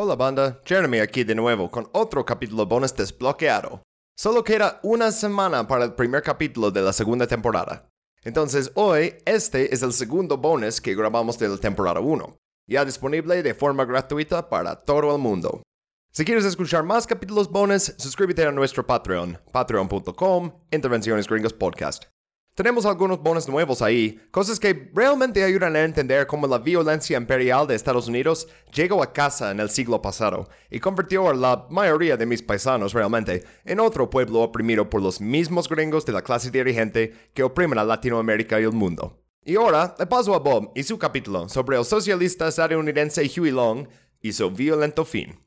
Hola banda, Jeremy aquí de nuevo con otro capítulo bonus desbloqueado. Solo queda una semana para el primer capítulo de la segunda temporada. Entonces hoy este es el segundo bonus que grabamos de la temporada 1, ya disponible de forma gratuita para todo el mundo. Si quieres escuchar más capítulos bonus, suscríbete a nuestro Patreon, patreon.com, Intervenciones Gringos Podcast. Tenemos algunos bonos nuevos ahí, cosas que realmente ayudan a entender cómo la violencia imperial de Estados Unidos llegó a casa en el siglo pasado y convirtió a la mayoría de mis paisanos realmente en otro pueblo oprimido por los mismos gringos de la clase dirigente que oprimen a Latinoamérica y el mundo. Y ahora le paso a Bob y su capítulo sobre el socialista estadounidense Huey Long y su violento fin.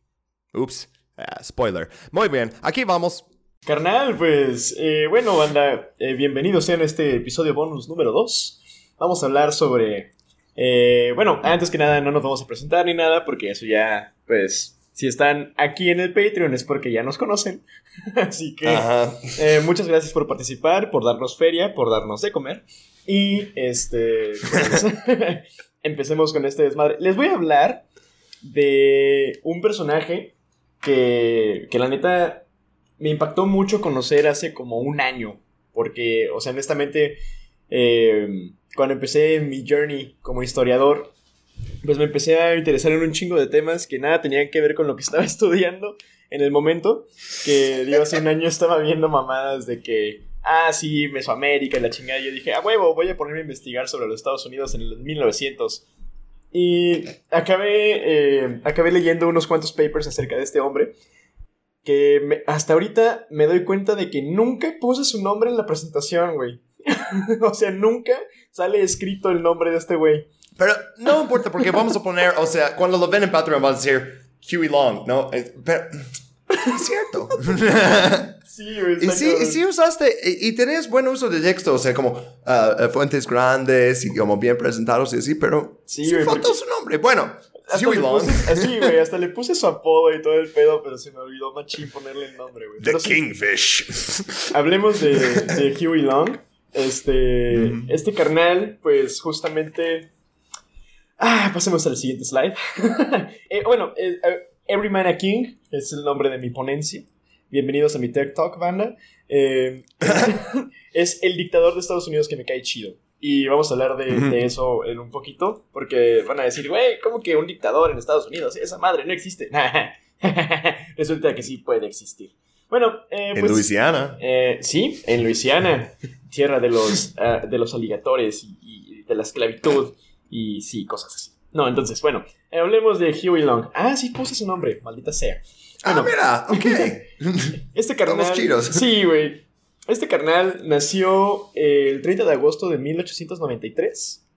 Ups, ah, spoiler. Muy bien, aquí vamos. Carnal, pues eh, bueno, banda, eh, bienvenidos sean a este episodio bonus número 2. Vamos a hablar sobre... eh, bueno, antes que nada no nos vamos a presentar ni nada porque eso ya, pues, si están aquí en el Patreon es porque ya nos conocen. Así que eh, muchas gracias por participar, por darnos feria, por darnos de comer. Y este... pues, empecemos con este desmadre. Les voy a hablar de un personaje que, que la neta me impactó mucho conocer hace como un año. Porque, o sea, honestamente, eh, cuando empecé mi journey como historiador, pues me empecé a interesar en un chingo de temas que nada tenían que ver con lo que estaba estudiando en el momento. Que, digo, hace un año estaba viendo mamadas de que, ah, sí, Mesoamérica y la chingada. Y yo dije, a huevo, voy a ponerme a investigar sobre los Estados Unidos en el 1900. Y acabé, eh, acabé leyendo unos cuantos papers acerca de este hombre que me- hasta ahorita me doy cuenta de que nunca puse su nombre en la presentación, güey. o sea, nunca sale escrito el nombre de este güey. Pero no importa porque vamos a poner, o sea, cuando lo ven en Patreon van a decir Huey Long, ¿no? Pero es cierto. Sí, güey. y sí, y sí usaste, y, y tenés buen uso de texto, o sea, como eh, fuentes grandes y como bien presentados y así, pero Sí, sí, güey, faltó porque- su nombre. Bueno, Long, puse- así, güey, hasta le puse su apodo y todo el pedo, pero se me olvidó machín ponerle el nombre, güey. The sí, Kingfish. Hablemos de, de Huey Long. Este, este carnal, pues justamente. Ah, pasemos al siguiente slide. Eh, bueno, eh, eh, Every Man a King es el nombre de mi ponencia. Bienvenidos a mi TED Talk, banda. Eh, es el dictador de Estados Unidos que me cae chido. Y vamos a hablar de, eso en un poquito. Porque van a decir, güey, ¿cómo que un dictador en Estados Unidos? Esa madre no existe. Resulta que sí puede existir. Bueno, eh, En pues. Luisiana. Eh, sí, en Luisiana, tierra de los, ah, de los aligatores y, y de la esclavitud y sí, cosas así. No, entonces, bueno, eh, hablemos de Huey Long. Ah, sí, puse su nombre, maldita sea. Ah, Bueno, mira, ok. este carnal... Estamos chidos. Sí, güey. Este carnal nació eh, el 30 de agosto de 1893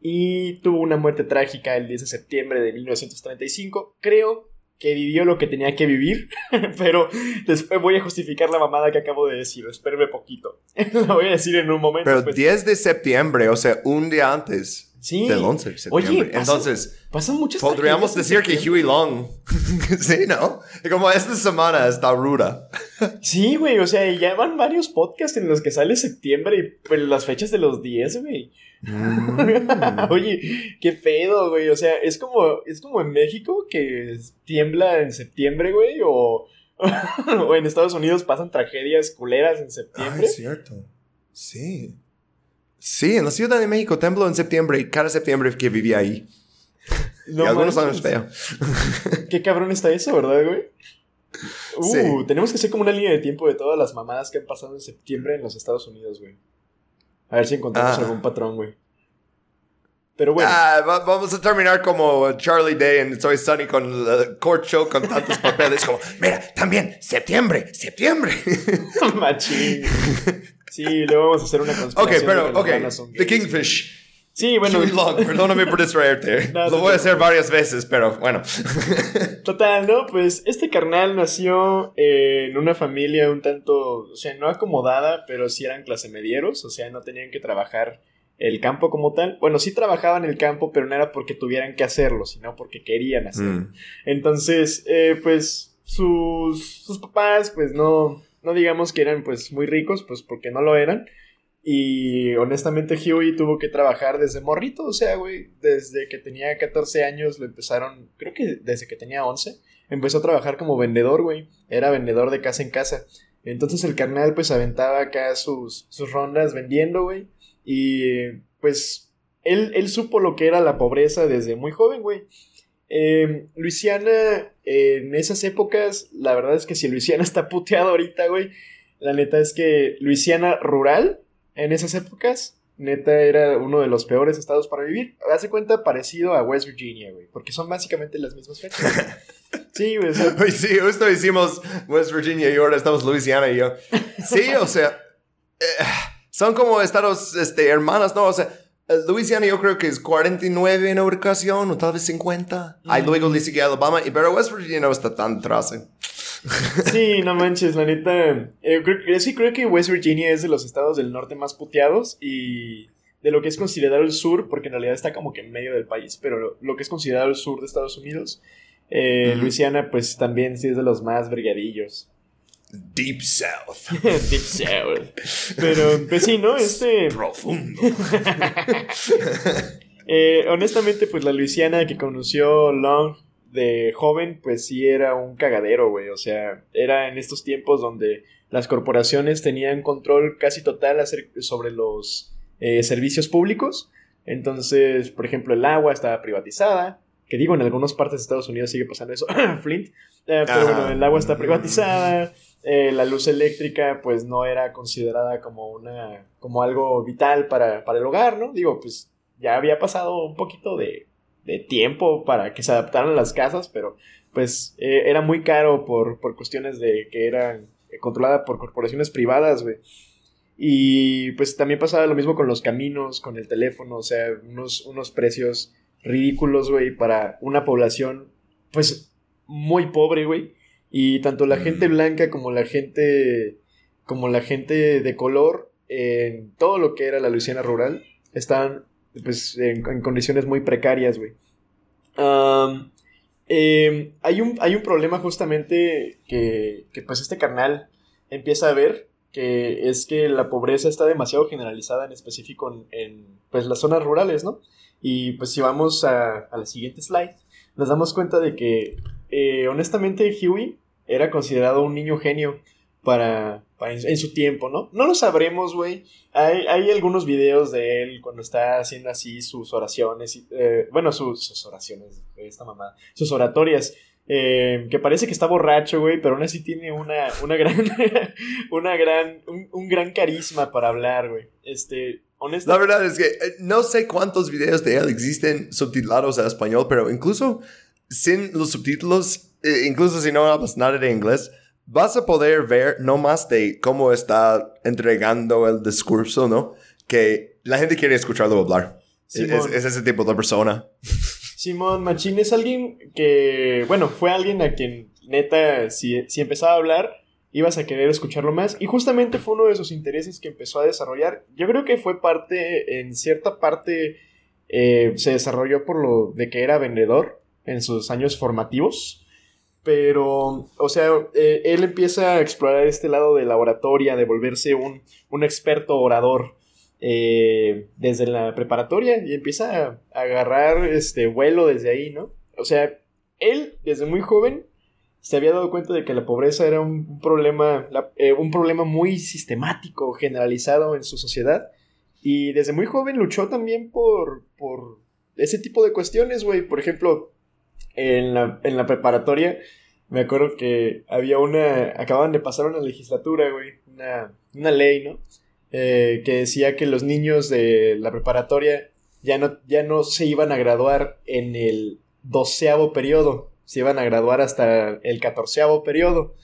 y tuvo una muerte trágica el 10 de septiembre de 1935. Creo que vivió lo que tenía que vivir, pero después voy a justificar la mamada que acabo de decir. Espérame poquito. Lo voy a decir en un momento. Pero pues. 10 de septiembre, o sea, un día antes sí, del 11 de Oye, septiembre. pasa- Entonces, pasan muchas podríamos decir que. Huey Long. sí, ¿no? Como esta semana está ruda. Sí, güey, o sea, ya van varios podcasts en los que sale septiembre y pues, las fechas de los 10, güey. Mm. Oye, qué pedo, güey. O sea, es como, es como en México que tiembla en septiembre, güey, o, o en Estados Unidos pasan tragedias culeras en Ah, septiembre. es cierto. Sí. Sí, en la Ciudad de México tembló en septiembre y cada septiembre que vivía ahí. No y algunos años feo. Qué cabrón está eso, ¿verdad, güey? Uh, Sí. tenemos que hacer como una línea de tiempo de todas las mamadas que han pasado en septiembre en los Estados Unidos, güey. A ver si encontramos Ah. algún patrón, güey. Pero bueno. Ah, va- vamos a terminar como Charlie Day en Soy Sunny con el court show con tantos papeles como, mira, también, septiembre, septiembre. Machín. Sí, luego vamos a hacer una conspiración. ok, pero, ok, The. Kingfish. Sí, bueno. Long, perdóname por distraerte. No, Lo voy a hacer varias veces, pero bueno. Total, ¿no? Pues este carnal nació eh, en una familia un tanto, o sea, no acomodada, pero sí eran clase medieros, o sea, no tenían que trabajar el campo como tal. Bueno, sí trabajaban el campo, pero no era porque tuvieran que hacerlo, sino porque querían hacerlo. Mm. Entonces, eh, pues sus, sus papás, pues no, no digamos que eran pues muy ricos, pues porque no lo eran. Y honestamente Huey tuvo que trabajar desde morrito, o sea, güey, desde que tenía 14 años lo empezaron, creo que desde que tenía 11, empezó a trabajar como vendedor, güey. Era vendedor de casa en casa. Entonces el carnal pues aventaba acá sus, sus rondas vendiendo, güey. Y pues él, él supo lo que era la pobreza desde muy joven, güey. Eh, Luisiana, en esas épocas, la verdad es que si Luisiana está puteado ahorita, güey, la neta es que Luisiana rural en esas épocas, neta era uno de los peores estados para vivir. Hace cuenta parecido a West Virginia, güey, porque son básicamente las mismas fechas. Sí, güey. sí, justo hicimos West Virginia y ahora estamos Luisiana y yo. Sí, o sea, eh, son como estados este, hermanos, ¿no? O sea, Luisiana yo creo que es 49 en ubicación o tal vez 50. Ahí luego le sigue Alabama, y, pero West Virginia no está tan atrás. ¿eh? Sí, no manches, la neta. Eh, creo, sí, creo que West Virginia es de los estados del norte más puteados y de lo que es considerado el sur, porque en realidad está como que en medio del país, pero lo, que es considerado el sur de Estados Unidos, eh, Luisiana, pues también sí es de los más brigadillos. Deep South. Deep South. Pero, pues sí, ¿no? Este. Profundo. Eh, honestamente, pues la Luisiana que conoció Long de joven, pues sí era un cagadero, güey. O sea, era en estos tiempos donde las corporaciones tenían control casi total sobre los eh, servicios públicos. Entonces, por ejemplo, el agua estaba privatizada. Que digo, en algunas partes de Estados Unidos sigue pasando eso. Flint. Eh, pero bueno, el agua está privatizada. Eh, la luz eléctrica, pues no era considerada como una. como algo vital para, para el hogar, ¿no? Digo, pues ya había pasado un poquito de de tiempo para que se adaptaran las casas, pero pues eh, era muy caro por, por, cuestiones de que eran eh, controlada por corporaciones privadas, güey. Y pues también pasaba lo mismo con los caminos, con el teléfono, o sea, unos, unos precios ridículos, güey, para una población, pues, muy pobre, güey. Y tanto la gente mm. blanca como la gente, como la gente de color, en todo lo que era la Luisiana rural, estaban pues, en, condiciones muy precarias, güey. Em, hay, un, hay un problema justamente que, que, pues, este carnal empieza a ver, que es que la pobreza está demasiado generalizada, en específico en, pues, las zonas rurales, ¿no? Y, pues, si vamos a, a la siguiente slide, nos damos cuenta de que, eh, honestamente, Huey era considerado un niño genio para, en, su tiempo, ¿no? No lo sabremos, güey. Hay, algunos videos de él cuando está haciendo así sus oraciones, eh, bueno, sus, oraciones, esta mamá, sus oratorias. Eh, que parece que está borracho, güey, pero aún así tiene una, una gran, una gran, un, gran carisma para hablar, güey. Este, honestamente. La verdad es que no sé cuántos videos de él existen subtitulados a español, pero incluso sin los subtítulos, incluso si no hablas nada de inglés, vas a poder ver no más de cómo está entregando el discurso, ¿no? Que la gente quiere escucharlo hablar. Es, ese tipo de persona. Simón Machín es alguien que, bueno, fue alguien a quien neta, si, si empezaba a hablar, ibas a querer escucharlo más. Y justamente fue uno de sus intereses que empezó a desarrollar. Yo creo que fue parte, en cierta parte, eh, se desarrolló por lo de que era vendedor en sus años formativos. Pero, o sea, eh, él empieza a explorar este lado de la oratoria, de volverse un, un experto orador eh, desde la preparatoria y empieza a, agarrar este vuelo desde ahí, ¿no? O sea, él desde muy joven se había dado cuenta de que la pobreza era un, problema, eh, un problema muy sistemático, generalizado en su sociedad. Y desde muy joven luchó también por, por ese tipo de cuestiones, güey. Por ejemplo, en la, en la preparatoria, me acuerdo que había una, acababan de pasar una legislatura, güey, una, una ley, ¿no? Eh, que decía que los niños de la preparatoria ya no, ya no se iban a graduar en el doceavo periodo, se iban a graduar hasta el catorceavo periodo.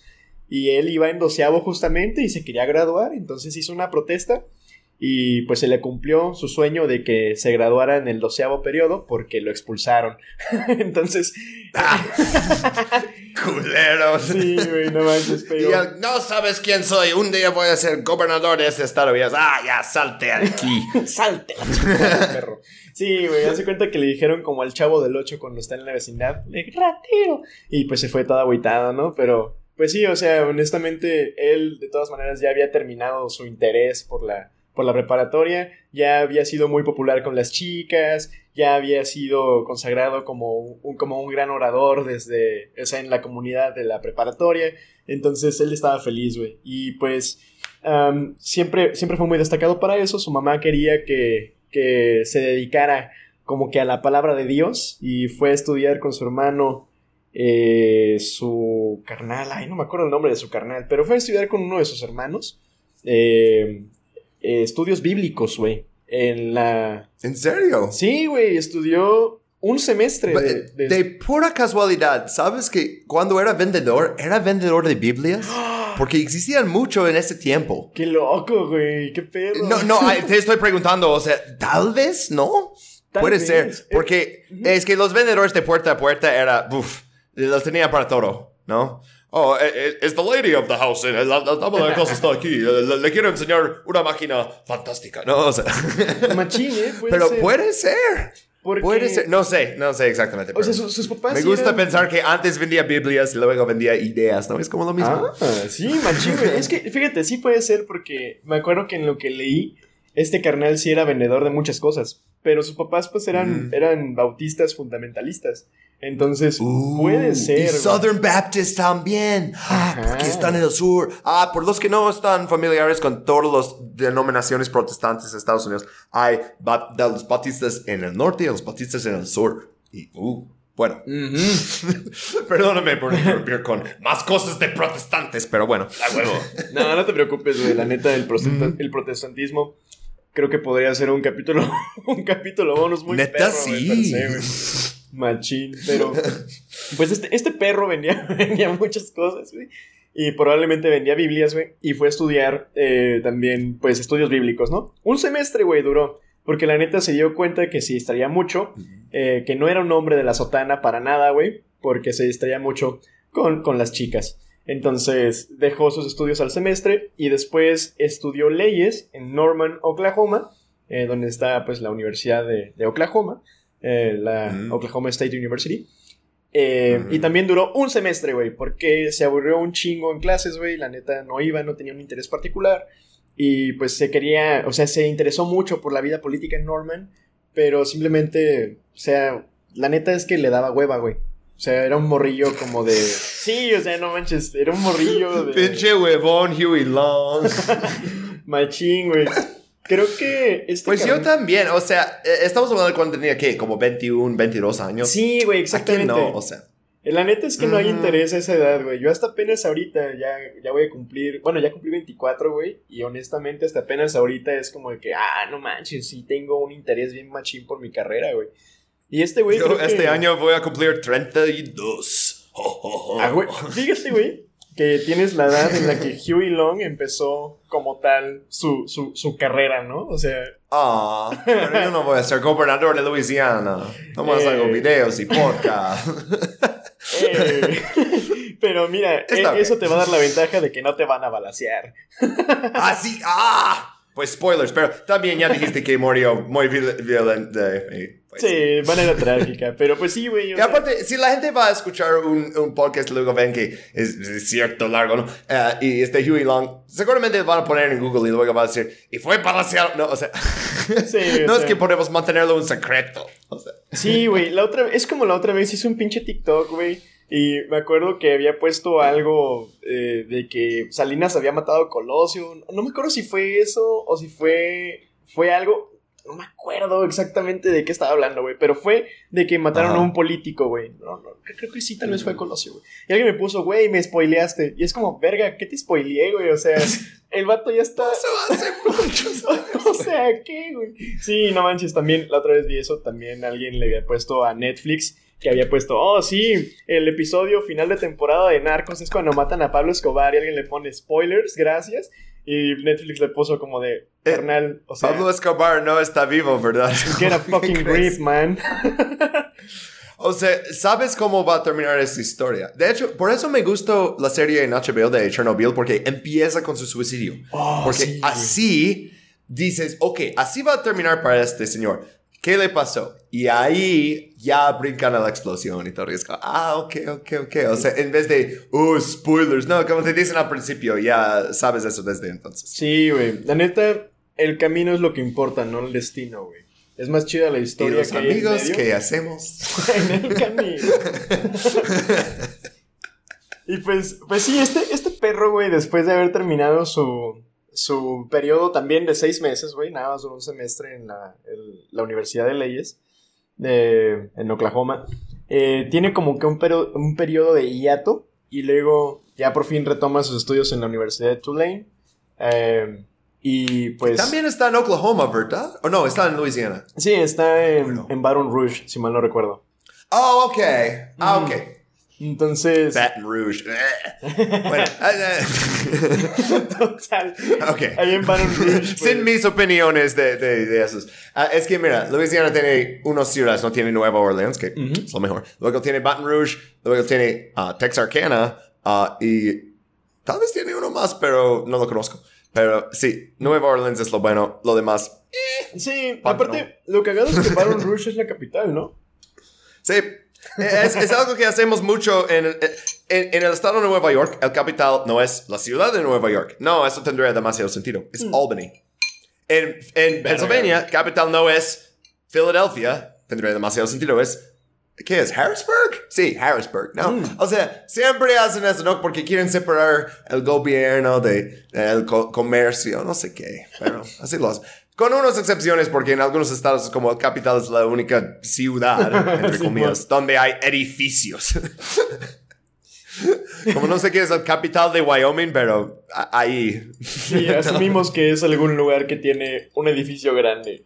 Y él iba en doceavo justamente y se quería graduar, entonces hizo una protesta y pues se le cumplió su sueño de que se graduara en el doceavo periodo porque lo expulsaron. Entonces. Ah, culeros. Sí, güey, no manches, pero. no sabes quién soy. Un día voy a ser gobernador de este estado. Y ah, ya, salte aquí. salte perro. Sí, güey, hace cuenta que le dijeron como al chavo del 8 cuando está en la vecindad: le ratero. Y pues se fue toda agüitado, ¿no? Pero. Pues sí, o sea, honestamente, él de todas maneras ya había terminado su interés por la por la preparatoria, ya había sido muy popular con las chicas, ya había sido consagrado como un, como un gran orador desde, o sea, en la comunidad de la preparatoria, entonces él estaba feliz, güey, y pues siempre, siempre fue muy destacado para eso, su mamá quería que, que se dedicara como que a la palabra de Dios y fue a estudiar con su hermano eh, su carnal, ay, no me acuerdo el nombre de su carnal, pero fue a estudiar con uno de sus hermanos eh, eh, estudios bíblicos, güey, en la... ¿En serio? Sí, güey, estudió un semestre. De, de... pura casualidad, ¿sabes que cuando era vendedor, era vendedor de Biblias? Porque existían mucho en ese tiempo. Qué loco, güey, qué pedo. No, no, te estoy preguntando, o sea, tal vez, ¿no? Puede ser, porque es que los vendedores de puerta a puerta era, uff, los tenía para todo, ¿no? Oh, es the lady of the house. La, dama de casa está aquí. Le, quiero enseñar una máquina fantástica, ¿no? O sea. Machín, ¿eh? Pero puede ser. Puede ser. No sé, no sé exactamente. O sea, sus, papás. Me gusta pensar que antes vendía Biblias y luego vendía ideas, ¿no? Es como lo mismo. Ah, sí, machín, Es que, fíjate, sí puede ser porque me acuerdo que en lo que leí, este carnal sí era vendedor de muchas cosas. Pero sus papás, pues, eran, eran bautistas fundamentalistas. Entonces, uh, puede ser. Y Southern Baptist también. Ah, porque están en el sur. Ah, por los que no están familiares con todas las denominaciones protestantes de Estados Unidos, hay los bautistas en el norte y los bautistas en el sur. Y, uh, bueno, perdóname por interrumpir con más cosas de protestantes, pero bueno, a huevo. no, no te preocupes, güey. La neta, el, el protestantismo creo que podría ser un capítulo, un capítulo bonus muy Neta, sí. Machín, pero pues este, este perro vendía, vendía muchas cosas, güey. Y probablemente vendía Biblias, güey. Y fue a estudiar eh, también, pues, estudios bíblicos, ¿no? Un semestre, güey, duró. Porque la neta se dio cuenta que se distraía mucho. Eh, que no era un hombre de la sotana para nada, güey. Porque se distraía mucho con, con las chicas. Entonces dejó sus estudios al semestre y después estudió leyes en Norman, Oklahoma, eh, donde está pues la Universidad de, Oklahoma, eh, la mm. Oklahoma State University. Eh, y también duró un semestre, güey, porque se aburrió un chingo en clases, güey, la neta no iba, no tenía un interés particular. Y pues se quería, o sea, se interesó mucho por la vida política en Norman, pero simplemente, o sea, la neta es que le daba hueva, güey. O sea, era un morrillo como de. Sí, o sea, no manches, era un morrillo de. Pinche huevón, Huey Long. Machín, güey. Creo que. Este pues yo también, o sea, eh, estamos hablando de cuando tenía, ¿qué? Como 21, 22 años. Sí, güey, exactamente. no, o sea. La neta es que no hay interés a esa edad, güey. Yo hasta apenas ahorita ya, ya voy a cumplir. Bueno, ya cumplí 24, güey. Y honestamente, hasta apenas ahorita es como de que, ah, no manches, sí tengo un interés bien machín por mi carrera, güey. Y este güey. Yo este año voy a cumplir 32. Ah, güey. Fíjate, güey, que tienes la edad en la que Huey Long empezó como tal su, su, su carrera, ¿no? O sea. Ah, pero yo no voy a ser gobernador de Luisiana. Nomás eh, hago videos y podcast. Eh, pero mira, e, eso te va a dar la ventaja de que no te van a balasear. ah, sí, ah. Pues spoilers, pero también ya dijiste que murió muy violento. Pues, sí, manera trágica, pero pues sí, güey. Y aparte, si la gente va a escuchar un, un podcast, luego ven que es, cierto largo, ¿no? Eh, y este Huey Long, seguramente van a poner en Google y luego va a decir, y fue palaciado. No, o sea, sí, no es que podemos mantenerlo un secreto. O sea. Sí, güey, la otra, es como la otra vez hice un pinche TikTok, güey y me acuerdo que había puesto algo eh, de que Salinas había matado a Colosio. No me acuerdo si fue eso o si fue, fue algo. No me acuerdo exactamente de qué estaba hablando, güey. Pero fue de que mataron a un político, güey. No, no, creo que sí, tal vez fue Colosio, güey. Y alguien me puso, güey, me spoileaste. Y es como, verga, ¿qué te spoileé, güey? O sea, el vato ya está. Eso hace muchos o sea, ¿qué, güey? Sí, no manches, también la otra vez vi eso. También alguien le había puesto a Netflix que había puesto, oh sí, el episodio final de temporada de Narcos es cuando matan a Pablo Escobar y alguien le pone spoilers, gracias. Y Netflix le puso como de, eh, carnal, o sea... Pablo Escobar no está vivo, ¿verdad? Get a fucking grip, man. O sea, ¿sabes cómo va a terminar esta historia? De hecho, por eso me gustó la serie en HBO de Chernobyl, porque empieza con su suicidio. Oh, porque así dices, ok, así va a terminar para este señor. ¿Qué le pasó? Y ahí ya brincan a la explosión y todo. Y es como, ah, ok, ok, ok. O sea, en vez de, oh, spoilers. No, como te dicen al principio, ya sabes eso desde entonces. Sí, güey. La neta, el camino es lo que importa, no el destino, güey. Es más chida la Y historia los que hay en amigos medio que hacemos. en el camino. y pues, pues sí, este, este perro, güey, después de haber terminado su, su periodo también de seis meses, güey, nada más un semestre en la, el- la Universidad de Leyes de, en Oklahoma, eh, tiene como que un, pero- un periodo de hiato y luego ya por fin retoma sus estudios en la Universidad de Tulane. eh, y pues... También está en Oklahoma, ¿verdad? O no, está en Louisiana. Sí, está en, Bueno. en Baton Rouge, si mal no recuerdo. Oh, ok. Ah, ok. Entonces... Baton Rouge. bueno, ah, ah. Total. ok. Ahí en Baton Rouge. pues. Sin mis opiniones de, de, de esos. Ah, es que, mira, Louisiana tiene unas ciudades, no tiene Nueva Orleans, que Ujú. es lo mejor. Luego tiene Baton Rouge, luego tiene ah, Texarkana, y tal vez tiene uno más, pero no lo conozco. Pero sí, Nueva Orleans es lo bueno, lo demás. Sí, Baton aparte, lo cagado es que Baton Rouge es la capital, ¿no? Sí, es, es algo que hacemos mucho en, en, en el estado de Nueva York. El capital no es la ciudad de Nueva York. No, eso tendría demasiado sentido. Es Albany. En, en Pennsylvania, capital no es Philadelphia. Tendría demasiado sentido. Es. ¿Qué es? ¿Harrisburg? Sí, Harrisburg, ¿no? Mm. O sea, siempre hacen eso, ¿no? Porque quieren separar el gobierno del de, el co- comercio, no sé qué. Pero así lo hacen. Con unas excepciones, porque en algunos estados, como el capital es la única ciudad, entre Sí, comillas, donde hay edificios. como no sé qué es el capital de Wyoming, pero ahí. Sí, asumimos que es algún lugar que tiene un edificio grande.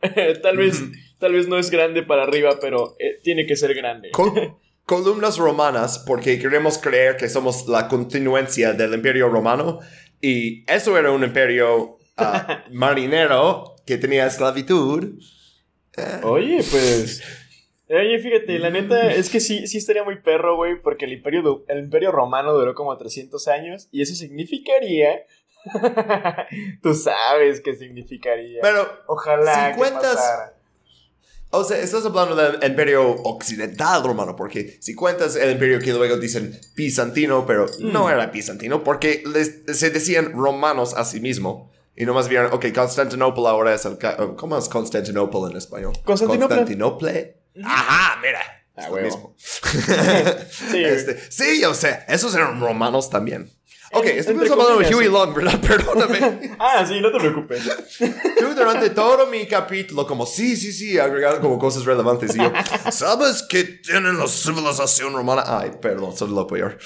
tal vez, tal vez no es grande para arriba, pero eh, tiene que ser grande. Col- columnas romanas, porque queremos creer que somos la continuancia del imperio romano. Y eso era un imperio marinero que tenía esclavitud. Oye, pues. Oye, fíjate, la neta es que sí, sí estaría muy perro, güey, porque el imperio, el imperio romano duró como 300 años y eso significaría. Tú sabes qué significaría. Pero, Ojalá. si que cuentas- pasara. o sea, estás hablando del imperio occidental romano, porque si cuentas el imperio que luego dicen bizantino, pero no Mm. era bizantino, porque les- se decían romanos a sí mismo. Y nomás vieron, ok, Constantinopla ahora es el... ca- ¿Cómo es Constantinopla en español? Constantinopla. Constantinople. Ajá, mira. Ah, Es lo mismo. Sí, Este, sí, yo sé. Esos eran romanos también. Ok, estuvimos hablando de Huey. Long, ¿verdad? Perdóname. Ah, sí, no te preocupes. Tú durante todo mi capítulo, como sí, sí, sí, agregado como cosas relevantes. Y yo, ¿sabes qué tienen la civilización romana? Ay, perdón, soy lo peor.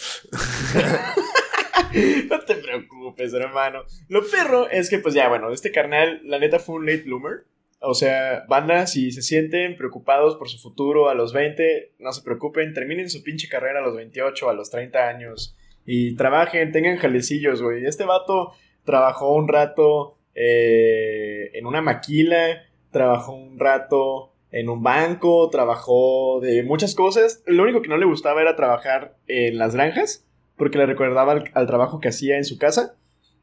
No te preocupes, hermano. Lo perro es que, pues ya, bueno, este carnal, la neta fue un late bloomer. O sea, banda, si se sienten preocupados por su futuro a los 20, no se preocupen, terminen su pinche carrera a los 28, a los 30 años. Y trabajen, tengan jalecillos, güey. Este vato trabajó un rato eh, en una maquila, trabajó un rato en un banco, trabajó de muchas cosas. Lo único que no le gustaba era trabajar en las granjas, porque le recordaba al, al trabajo que hacía en su casa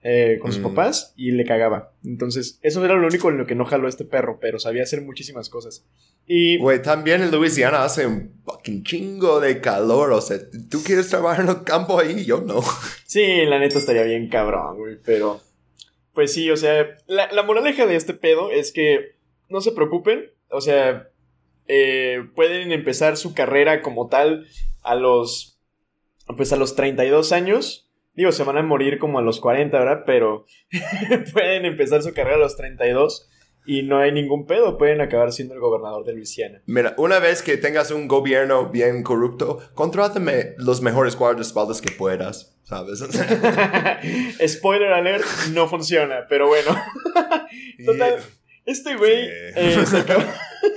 eh, con sus Mm. papás y le cagaba. Entonces, eso era lo único en lo que no jaló este perro, pero sabía hacer muchísimas cosas. Y Güey, también en Luisiana hace un fucking chingo de calor. O sea, ¿tú quieres trabajar en el campo ahí? Yo no. sí, la neta estaría bien cabrón, güey, pero... Pues sí, o sea, la, la moraleja de este pedo es que no se preocupen, o sea, eh, pueden empezar su carrera como tal a los, pues a los 32 años. Digo, se van a morir como a los 40, ¿verdad? Pero pueden empezar su carrera a los 32 y no hay ningún pedo, pueden acabar siendo el gobernador de Luisiana. Mira, una vez que tengas un gobierno bien corrupto, contrátame los mejores guardaespaldas que puedas, ¿sabes? Spoiler alert, no funciona, pero bueno. Total, este güey eh, se acaba,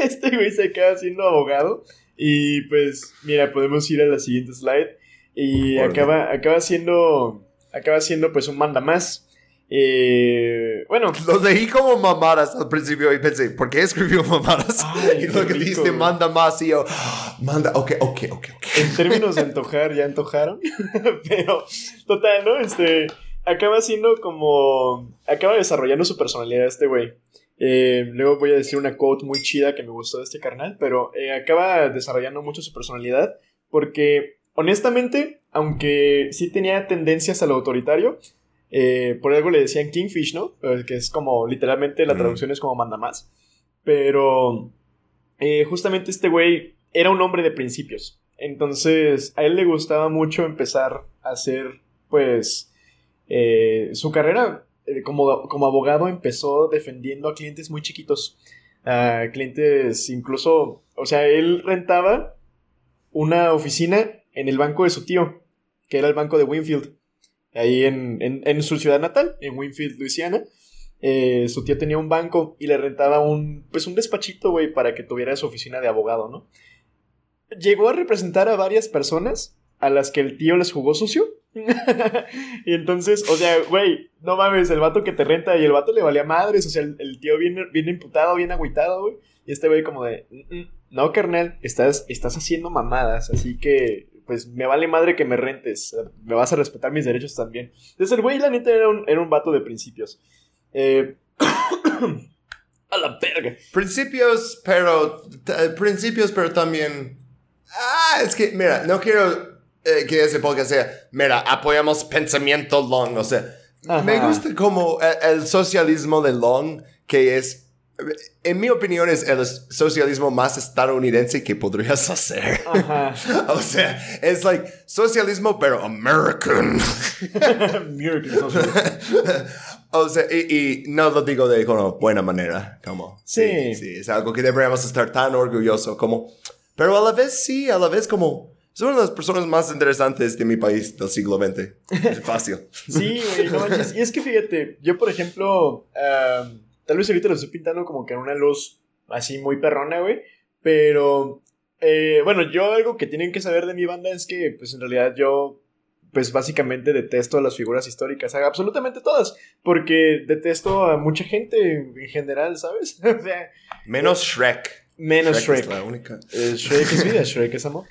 este güey se acaba siendo abogado y pues mira, podemos ir a la siguiente slide y acaba, acaba siendo acaba siendo pues un manda más. Eh, bueno, Lo leí como mamadas al principio y pensé, ¿por qué escribió mamadas? Ay, y lo que dijiste, manda más, y yo, "Ah, manda, ok, ok, ok, ok. en términos de antojar, ya antojaron. Pero, total, ¿no? Este, acaba siendo como. Acaba desarrollando su personalidad este güey. Eh, luego voy a decir una quote muy chida que me gustó de este carnal, pero eh, acaba desarrollando mucho su personalidad porque, honestamente, aunque sí tenía tendencias al autoritario, Eh, por algo le decían Kingfish, ¿no? Eh, que es como, literalmente la traducción es como manda más. Pero eh, justamente este güey era un hombre de principios. Entonces, a él le gustaba mucho empezar a hacer, pues, su carrera como, como abogado empezó defendiendo a clientes muy chiquitos. A clientes incluso, o sea, él rentaba una oficina en el banco de su tío, que era el banco de Winfield, ahí en, su ciudad natal, en Winfield, Luisiana. Eh, su tío tenía un banco y le rentaba un, pues un despachito, güey, para que tuviera su oficina de abogado, ¿no? Llegó a representar a varias personas a las que el tío les jugó sucio. y entonces, o sea, güey, no mames, el vato que te renta y el vato le valía madres, o sea, el, tío viene, viene imputado, bien agüitado, güey. Y este güey como de, mm, mm, no, carnal, estás, estás haciendo mamadas, así que pues me vale madre que me rentes, me vas a respetar mis derechos también. Entonces el güey, la neta, era un, era un vato de principios. Eh, a la verga. Principios, pero, principios, pero también... Ah, es que, mira, no quiero eh, que ese podcast sea, mira, apoyamos pensamiento long, o sea, me gusta como el, el socialismo de long, que es en mi opinión es el socialismo más estadounidense que podrías hacer. o sea, es like socialismo pero American. American o sea, y, no lo digo de una buena manera, como. Sí. sí. es algo que deberíamos estar tan orgullosos como. Pero a la vez sí, a la vez como. Es una de las personas más interesantes de mi país del siglo XX. Es fácil. sí, güey, no Y es que fíjate, yo por ejemplo. Tal vez ahorita lo estoy pintando como que en una luz así muy perrona, güey. Pero, eh, bueno, yo algo que tienen que saber de mi banda es que, pues en realidad yo, pues básicamente detesto a las figuras históricas, absolutamente todas, porque detesto a mucha gente en general, ¿sabes? o sea, menos Shrek. Menos Shrek. la única. Eh, Shrek es vida, Shrek es amor.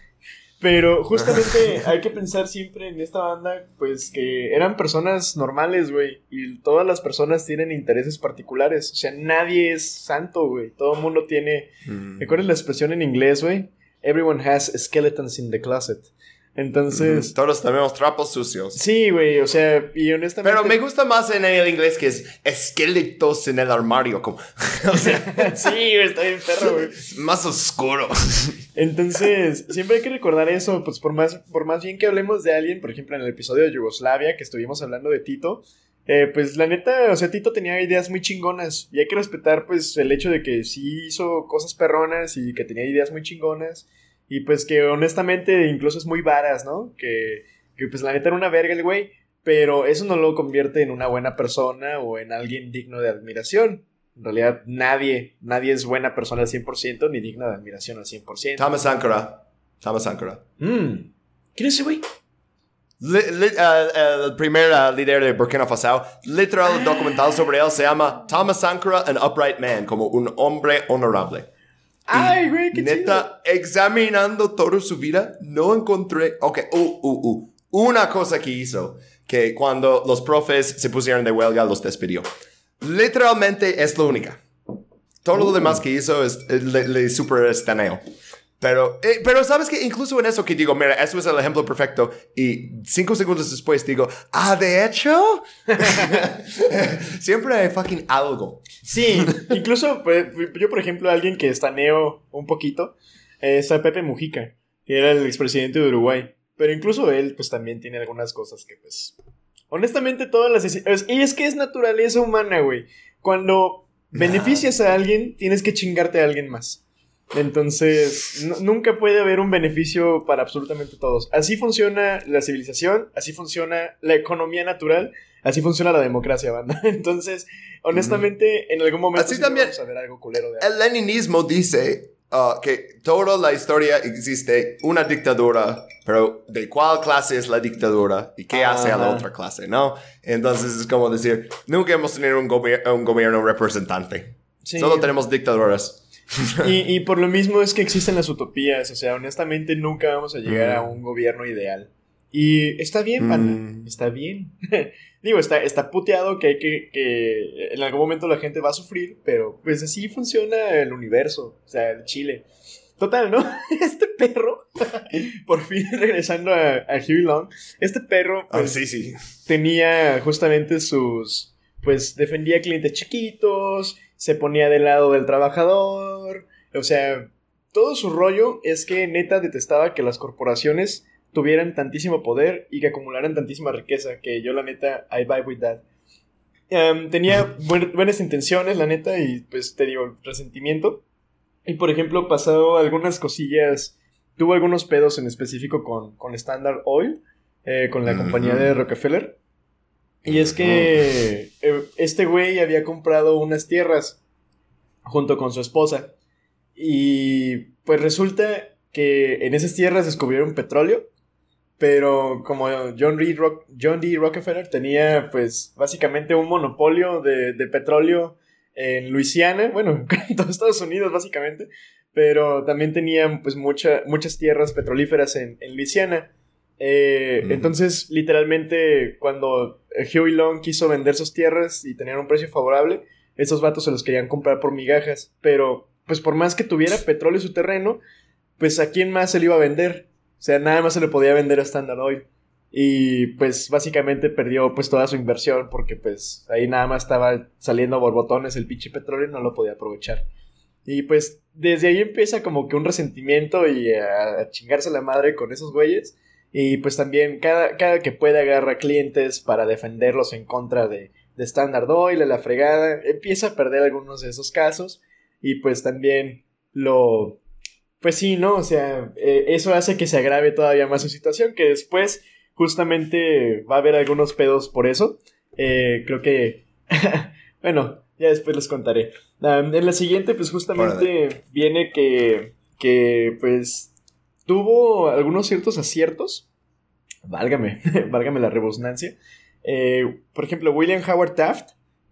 Pero justamente hay que pensar siempre en esta banda, pues que eran personas normales, güey. Y todas las personas tienen intereses particulares. O sea, nadie es santo, güey. Todo el mundo tiene... Mm. ¿Recuerdas la expresión en inglés, güey? Everyone has skeletons in the closet. Entonces. Todos tenemos trapos sucios. Sí, güey, o sea, y honestamente. Pero me gusta más en el inglés que es esqueletos en el armario, como. o sea. sí, está bien perro, güey. Más oscuro. Entonces, siempre hay que recordar eso, pues por más, por más bien que hablemos de alguien, por ejemplo, en el episodio de Yugoslavia, que estuvimos hablando de Tito. Eh, pues la neta, o sea, Tito tenía ideas muy chingonas y hay que respetar pues el hecho de que sí hizo cosas perronas y que tenía ideas muy chingonas y pues que honestamente incluso es muy varas, ¿no? Que, que pues la neta era una verga el güey, pero eso no lo convierte en una buena persona o en alguien digno de admiración. En realidad nadie, nadie es buena persona al 100% ni digna de admiración al 100%. Thomas Sankara. Thomas Sankara. Mm. ¿Quién es ese güey? Uh, el primer uh, líder de Burkina Faso, literal documental sobre él se llama Thomas Sankara, an upright man, como un hombre honorable. Ay, güey, qué Neta, examinando toda su vida, no encontré. Ok, uh, uh, uh. Una cosa que hizo, que cuando los profes se pusieron de huelga, los despidió. Literalmente es lo única. Todo lo demás que hizo es, le, le super estaneo. Pero, eh, pero sabes que incluso en eso que digo, mira, eso es el ejemplo perfecto. Y cinco segundos después digo, ah, de hecho, siempre hay fucking algo. Sí, incluso pues, yo, por ejemplo, alguien que estaneo un poquito es a Pepe Mujica, que era el expresidente de Uruguay. Pero incluso él, pues también tiene algunas cosas que, pues. Honestamente, todas las. Y es que es naturaleza humana, güey. Cuando beneficias a alguien, tienes que chingarte a alguien más. Entonces, nunca puede haber un beneficio para absolutamente todos. Así funciona la civilización, así funciona la economía natural, así funciona la democracia, banda. Entonces, honestamente, en algún momento así también, vamos a ver algo culero de El leninismo dice uh, que toda la historia existe una dictadura, pero ¿de cuál clase es la dictadura y qué hace a la otra clase, no? Entonces es como decir, nunca hemos tenido un, un gobierno representante. Solo tenemos dictaduras. y, por lo mismo es que existen las utopías, o sea, honestamente nunca vamos a llegar a mm. un gobierno ideal. Y está bien, panda, mm. está bien. Digo, está, está puteado que hay que, que en algún momento la gente va a sufrir, pero pues así funciona el universo, o sea, el Chile. Total, ¿no? Este perro, por fin regresando a, a Huey Long, este perro Ah, pues, sí, sí. tenía justamente sus, pues defendía clientes chiquitos, se ponía del lado del trabajador, o sea, todo su rollo es que neta detestaba que las corporaciones tuvieran tantísimo poder y que acumularan tantísima riqueza, que yo la neta, I vibe with that. Em, tenía buen- buenas intenciones, la neta, y pues te digo, resentimiento. Y por ejemplo, pasó algunas cosillas, tuvo algunos pedos en específico con, con Standard Oil, eh, con la compañía de Rockefeller. Y es que eh, este güey había comprado unas tierras junto con su esposa. Y pues resulta que en esas tierras descubrieron petróleo. Pero como John, D. Rock- John D. Rockefeller tenía pues básicamente un monopolio de, de petróleo en Luisiana, bueno, en todo Estados Unidos básicamente, pero también tenía pues mucha- muchas tierras petrolíferas en, en Luisiana. Eh. Entonces, literalmente, cuando Huey Long quiso vender sus tierras y tener un precio favorable, esos vatos se los querían comprar por migajas. Pero, pues por más que tuviera petróleo en su terreno, pues a quién más se le iba a vender. O sea, nada más se le podía vender a Standard Oil. Y pues básicamente perdió pues toda su inversión porque pues ahí nada más estaba saliendo borbotones el pinche petróleo y no lo podía aprovechar. Y pues desde ahí empieza como que un resentimiento y a, a chingarse la madre con esos güeyes. Y pues también cada, cada que puede agarra clientes para defenderlos en contra de, de Standard Oil, de la fregada. Empieza a perder algunos de esos casos. Y pues también lo... Pues sí, ¿no? O sea, eh, eso hace que se agrave todavía más su situación, que después justamente va a haber algunos pedos por eso. Eh, creo que... bueno, ya después les contaré. Um, en la siguiente, pues justamente viene que, que, pues, tuvo algunos ciertos aciertos. Válgame, válgame la rebusnancia. Eh, por ejemplo, William Howard Taft,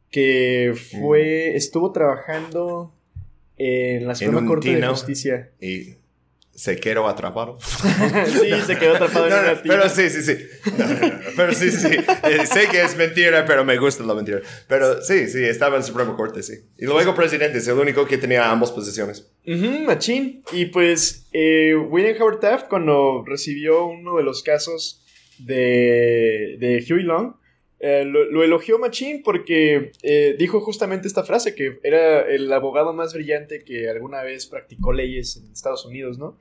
que fue, estuvo trabajando en la Suprema Corte de. Justicia. Y se quedó atrapado. sí, se quedó atrapado en una pero sí, sí, sí. No, Pero sí, sí. Eh, sé que es mentira, pero me gusta la mentira. Pero sí, sí, estaba en Suprema Corte, sí. Y luego presidente, es el único que tenía ambas posiciones. Machín. Y pues eh, William Howard Taft, cuando recibió uno de los casos de, de Huey Long, eh, lo, lo elogió machín porque eh, dijo justamente esta frase, que era el abogado más brillante que alguna vez practicó leyes en Estados Unidos, ¿no?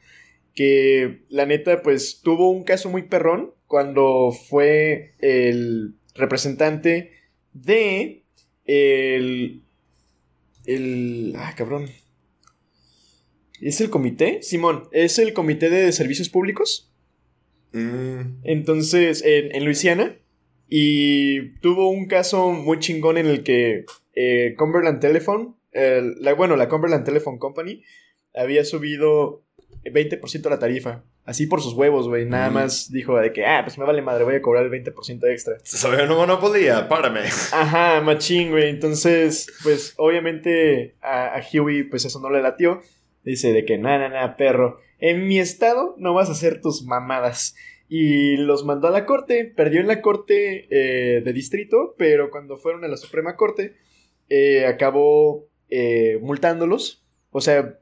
Que la neta, pues tuvo un caso muy perrón cuando fue el representante de el... El... Ah, cabrón. ¿Es el comité? Simón, es el comité de servicios públicos. Mm, Entonces, en, en Luisiana. Y tuvo un caso muy chingón en el que eh, Cumberland Telephone, el- la, bueno, la Cumberland Telephone Company, había subido 20% la tarifa. Así por sus huevos, güey. Nada Mm. más dijo de que, ah, pues me vale madre, voy a cobrar el 20% extra. soy una monopolio, párame. Ajá, machín, güey. Entonces, pues, obviamente a, a Huey, pues eso no le latió. Dice de que, na, na, na, perro. En mi estado no vas a hacer tus mamadas. Y los mandó a la corte. Perdió en la corte eh, de distrito, pero cuando fueron a la Suprema Corte, eh, acabó eh, multándolos. O sea,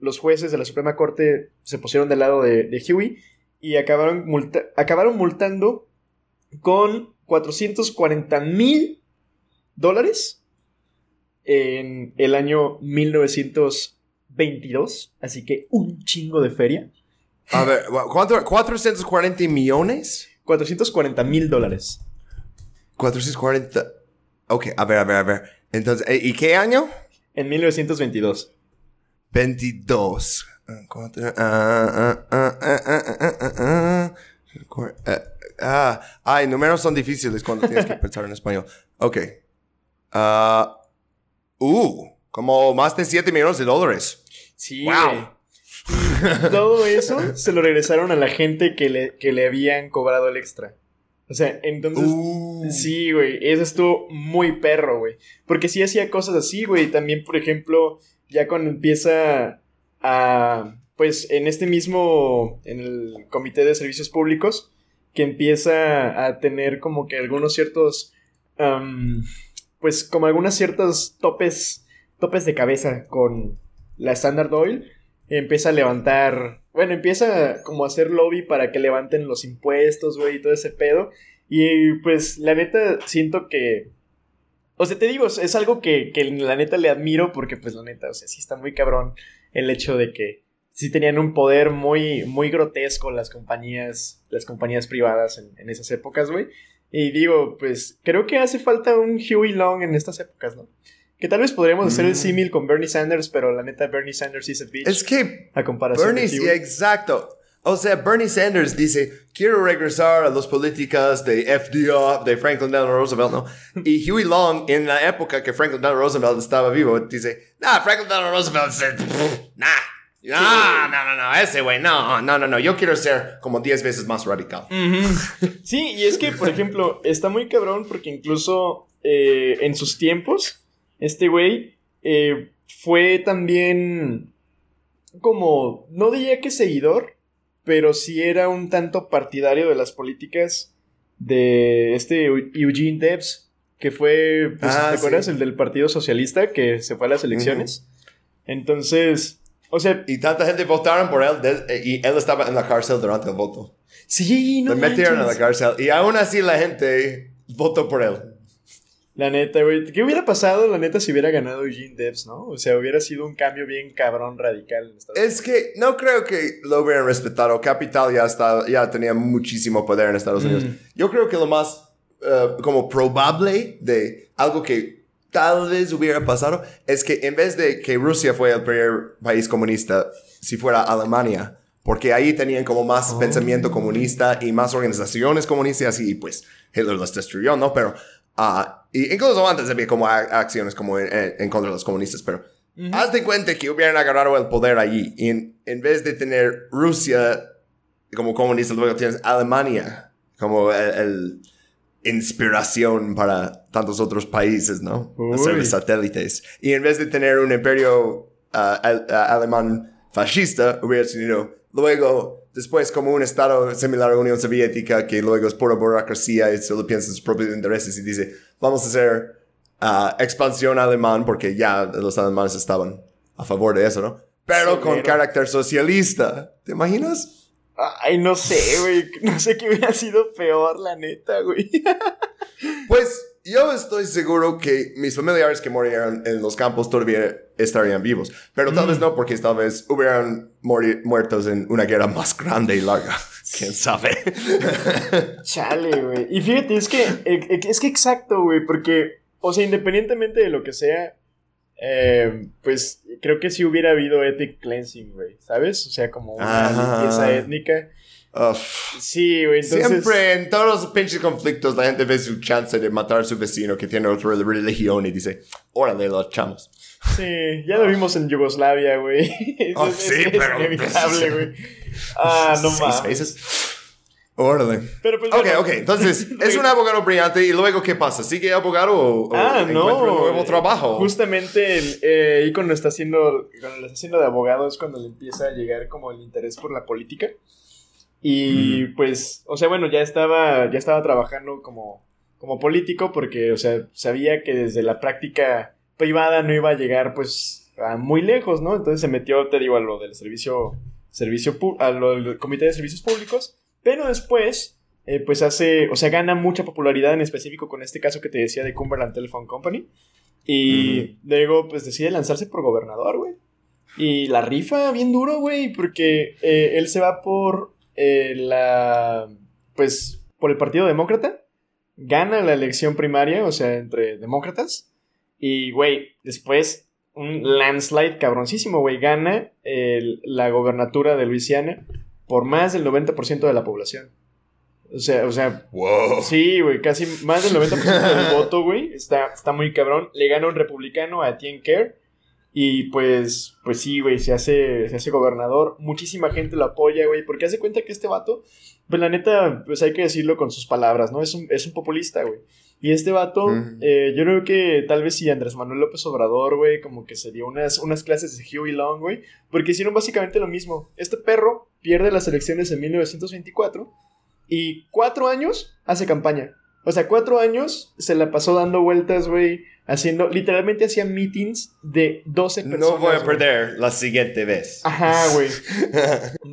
los jueces de la Suprema Corte se pusieron del lado de, de Huey y acabaron, multa- acabaron multando con 440 mil dólares en el año 1922. Así que un chingo de feria. A ver, ¿cuánto? ¿440 millones? 440 mil dólares. 440. Ok, a ver, a ver, a ver. Entonces, ¿y qué año? En 1922. 22. Ah, ay, números son difíciles cuando tienes que pensar en español. Ok. Ah, uh, como más de 7 millones de dólares. Wow. Y todo eso se lo regresaron a la gente que le, que le habían cobrado el extra. O sea, entonces... Uh. Sí, güey, eso estuvo muy perro, güey. Porque sí hacía cosas así, güey. También, por ejemplo, ya cuando empieza a, pues, en este mismo, en el Comité de Servicios Públicos, que empieza a tener como que algunos ciertos, pues, como algunos ciertos topes, topes de cabeza con la Standard Oil. Empieza a levantar, bueno, empieza como a hacer lobby para que levanten los impuestos, güey, y todo ese pedo. Y pues la neta siento que... O sea, te digo, es algo que, que la neta le admiro porque pues la neta, o sea, sí está muy cabrón el hecho de que sí tenían un poder muy, muy grotesco las compañías, las compañías privadas en, en esas épocas, güey. Y digo, pues creo que hace falta un Huey Long en estas épocas, ¿no? Que tal vez podríamos hacer el Mm. símil con Bernie Sanders, pero la neta Bernie Sanders es a bitch Es que a comparación Bernie, de exacto. O sea, Bernie Sanders dice, quiero regresar a las políticas de FDR, de Franklin Delano Roosevelt, ¿no? Y Huey Long, en la época que Franklin Delano Roosevelt estaba vivo, dice, nah, Franklin Delano Roosevelt, se- nah, nah, no, no, no, ese güey, no, no, no, no, yo quiero ser como 10 veces más radical. Sí, y es que, por ejemplo, está muy cabrón porque incluso eh, en sus tiempos, este güey eh, fue también como, no diría que seguidor, pero sí era un tanto partidario de las políticas de este Eugene Debs, que fue, pues, Ah, ¿te acuerdas? sí. El del Partido Socialista que se fue a las elecciones. Entonces, o sea, Y tanta gente votaron por él de- y él estaba en la cárcel durante el voto. sí, no Le metieron en la cárcel y aún así la gente votó por él. La neta, güey. ¿Qué hubiera pasado, la neta, si hubiera ganado Eugene Debs, no? O sea, hubiera sido un cambio bien cabrón radical en Estados Es que no creo que lo hubieran respetado. Capital ya, estaba, ya tenía muchísimo poder en Estados Unidos. Mm. Yo creo que lo más eh, como probable de algo que tal vez hubiera pasado es que en vez de que Rusia fue el primer país comunista, si fuera Alemania, porque ahí tenían como más Oh. pensamiento comunista y más organizaciones comunistas y pues Hitler los destruyó, ¿no? Pero, ah, y incluso antes había como acciones como en, contra de los comunistas, pero Ujú. haz de cuenta que hubieran agarrado el poder allí y en, en vez de tener Rusia como comunista, luego tienes Alemania como el, el inspiración para tantos otros países, ¿no? Uy. Hacer satélites. Y en vez de tener un imperio ah, al- ah, alemán fascista, hubiera tenido luego, después como un estado similar a la Unión Soviética, que luego es pura burocracia y solo piensa en sus propios intereses y dice, vamos a hacer ah, expansión alemán porque ya los alemanes estaban a favor de eso, ¿no? Pero con carácter socialista. ¿Te imaginas? Ay, no sé, güey. No sé qué hubiera sido peor, la neta, güey. Pues yo estoy seguro que mis familiares que murieron en los campos todavía estarían vivos, pero tal Mm. vez no porque tal vez hubieran muertos en una guerra más grande y larga. ¿Quién sabe? Chale, güey. Y fíjate, es que, eh, es que exacto, güey, porque, o sea, independientemente de lo que sea, eh, pues creo que sí hubiera habido ethnic cleansing, güey, ¿sabes? O sea, como una Ajá. limpieza étnica. Uf. Sí, güey, entonces... Siempre en todos los pinches conflictos la gente ve su chance de matar a su vecino que tiene otra religión y dice, órale, lo echamos. Sí, ya lo vimos en Yugoslavia, güey. Oh, Es- sí, es pero- inevitable, güey. Ah, no mames. veces. Órale. Pero pues Ok, bueno. ok. Entonces, es un abogado brillante y luego, ¿qué pasa? ¿Sigue abogado o, o Ah, no. encuentra un nuevo trabajo? Justamente el, eh, ahí cuando está haciendo, cuando lo está haciendo de abogado es cuando le empieza a llegar como el interés por la política. Y pues, o sea, bueno, ya estaba, ya estaba trabajando como, como político porque, o sea, sabía que desde la práctica privada no iba a llegar pues a muy lejos, ¿no? Entonces se metió, te digo, a lo del servicio, servicio a lo del comité de servicios públicos, pero después, eh, pues hace, o sea, gana mucha popularidad en específico con este caso que te decía de Cumberland Telephone Company. Y luego, pues decide lanzarse por gobernador, güey. Y la rifa bien duro, güey, porque eh, él se va por eh, la. Pues por el Partido Demócrata. Gana la elección primaria, o sea, entre demócratas. Y, güey, después un landslide cabroncísimo, güey. Gana el- la gobernatura de Luisiana por más del 90% de la población. O sea, o sea, Wow. Sí, güey, casi más del 90% del voto, güey. Está, está muy cabrón. Le gana un republicano a Etienne Kerr. Y pues, pues sí, güey, se hace, se hace gobernador. Muchísima gente lo apoya, güey, porque hace cuenta que este vato, pues la neta, pues hay que decirlo con sus palabras, ¿no? Es un, es un populista, güey. Y este vato, eh, yo creo que tal vez si Andrés Manuel López Obrador, güey, como que se dio unas, unas clases de Huey Long, güey, porque hicieron básicamente lo mismo. Este perro pierde las elecciones en 1924 y cuatro años hace campaña. O sea, cuatro años se la pasó dando vueltas, güey, haciendo, literalmente hacía meetings de 12 personas. No voy a perder la siguiente vez. Ajá, güey.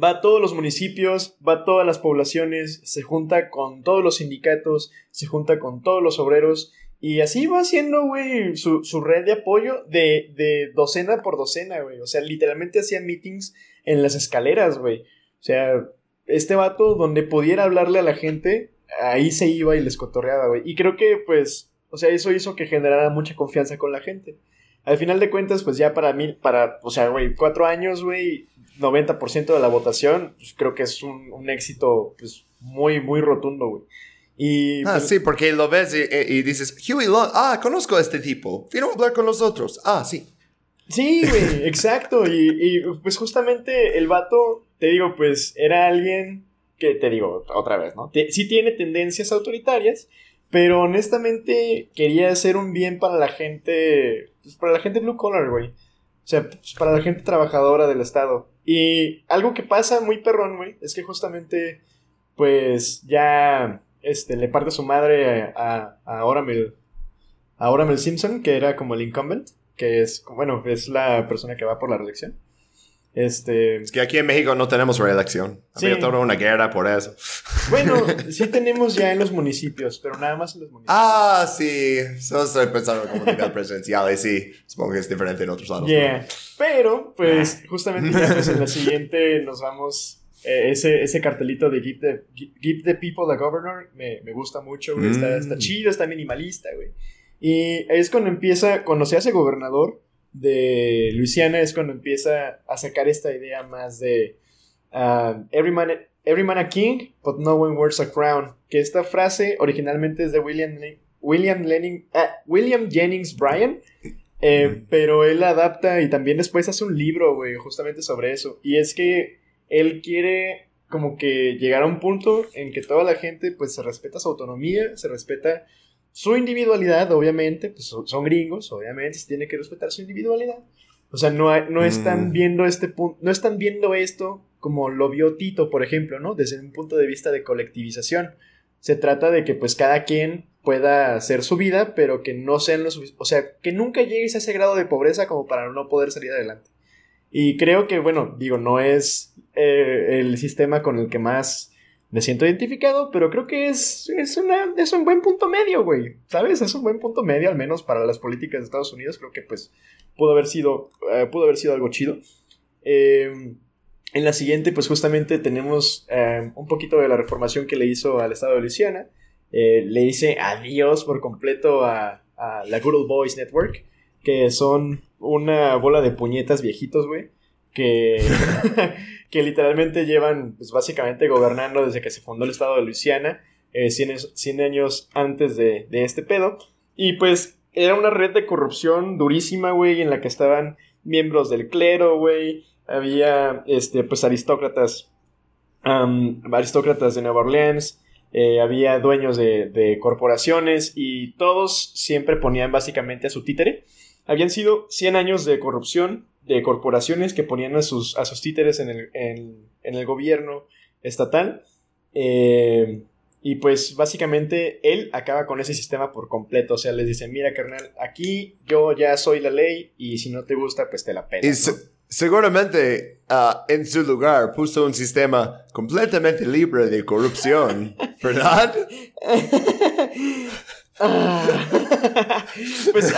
Va a todos los municipios, va a todas las poblaciones, se junta con todos los sindicatos, se junta con todos los obreros. Y así va haciendo, güey, su, su red de apoyo de, de docena por docena, güey. O sea, literalmente hacía meetings en las escaleras, güey. O sea, este vato, donde pudiera hablarle a la gente, ahí se iba y les cotorreaba, güey. Y creo que, pues, o sea, eso hizo que generara mucha confianza con la gente. Al final de cuentas, pues ya para mí, para, o sea, güey, cuatro años, güey, 90% de la votación, pues creo que es un, un éxito, pues, muy, muy rotundo, güey. Y, Ah, pues, sí, porque lo ves y, y- y dices, Huey Long, ah, conozco a este tipo. A hablar con nosotros. Ah, sí. Sí, güey, exacto. Y, y, pues justamente el vato, te digo, pues era alguien que, te digo, otra vez, ¿no? Te- sí tiene tendencias autoritarias, pero honestamente quería hacer un bien para la gente, pues para la gente blue collar, güey. O sea, pues, para la gente trabajadora del Estado. Y algo que pasa muy perrón, güey, es que justamente, pues ya, este, le parte su madre a, a, a Oramel, a Oramel Simpson, que era como el incumbent que es, bueno, es la persona que va por la reelección. Este, Es que aquí en México no tenemos reelección. Sí. Había toda una guerra por eso. bueno, sí tenemos ya en los municipios, pero nada más en los municipios. Ah, sí. Solo estoy pensando como nivel presidencial y sí. Supongo que es diferente en otros lados. Yeah. Pero, pues, justamente ya pues, en la siguiente nos vamos. eh, ese, ese cartelito de give the, give the people the governor me, me gusta mucho, güey. Está, Mm. está chido, está minimalista, güey. Y es cuando empieza, cuando se hace gobernador de Luisiana, es cuando empieza a sacar esta idea más de ah, every, man, every man a king, but no one wears a crown. Que esta frase originalmente es de William, William, Lenin, ah, William Jennings Bryan. Eh, pero él adapta y también después hace un libro, güey, justamente sobre eso. Y es que él quiere como que llegar a un punto en que toda la gente pues se respeta su autonomía, se respeta su individualidad, obviamente, pues son, gringos, obviamente, se tiene que respetar su individualidad. O sea, no, no están Mm. viendo este punto, no están viendo esto como lo vio Tito, por ejemplo, ¿no? Desde un punto de vista de colectivización. Se trata de que pues cada quien pueda hacer su vida, pero que no sean los... O sea, que nunca llegues a ese grado de pobreza como para no poder salir adelante. Y creo que, bueno, digo, no es eh, el sistema con el que más me siento identificado, pero creo que es, es, una, es un buen punto medio, güey. ¿Sabes? Es un buen punto medio, al menos para las políticas de Estados Unidos. Creo que, pues, pudo haber sido, eh, pudo haber sido algo chido. Eh, en la siguiente, pues, justamente tenemos eh, un poquito de la reformación que le hizo al estado de Luisiana. Eh, le dice adiós por completo a, a la Good Old Boys Network, que son una bola de puñetas viejitos, güey. Que, que literalmente llevan, pues básicamente gobernando desde que se fundó el estado de Luisiana, eh, 100, es- 100 años antes de, de este pedo. Y pues era una red de corrupción durísima, güey, en la que estaban miembros del clero, güey. Había, este, pues aristócratas, aristócratas de Nueva Orleans. eh, había dueños de, de corporaciones y todos siempre ponían básicamente a su títere. Habían sido 100 años de corrupción de corporaciones que ponían a sus, a sus títeres en el, en- en el gobierno estatal. Eh, y pues básicamente él acaba con ese sistema por completo. O sea, les dice, mira carnal, aquí yo ya soy la ley y si no te gusta, pues te la Y se- ¿no? seguramente ah, en su lugar puso un sistema completamente libre de corrupción, ¿verdad? Ah. pues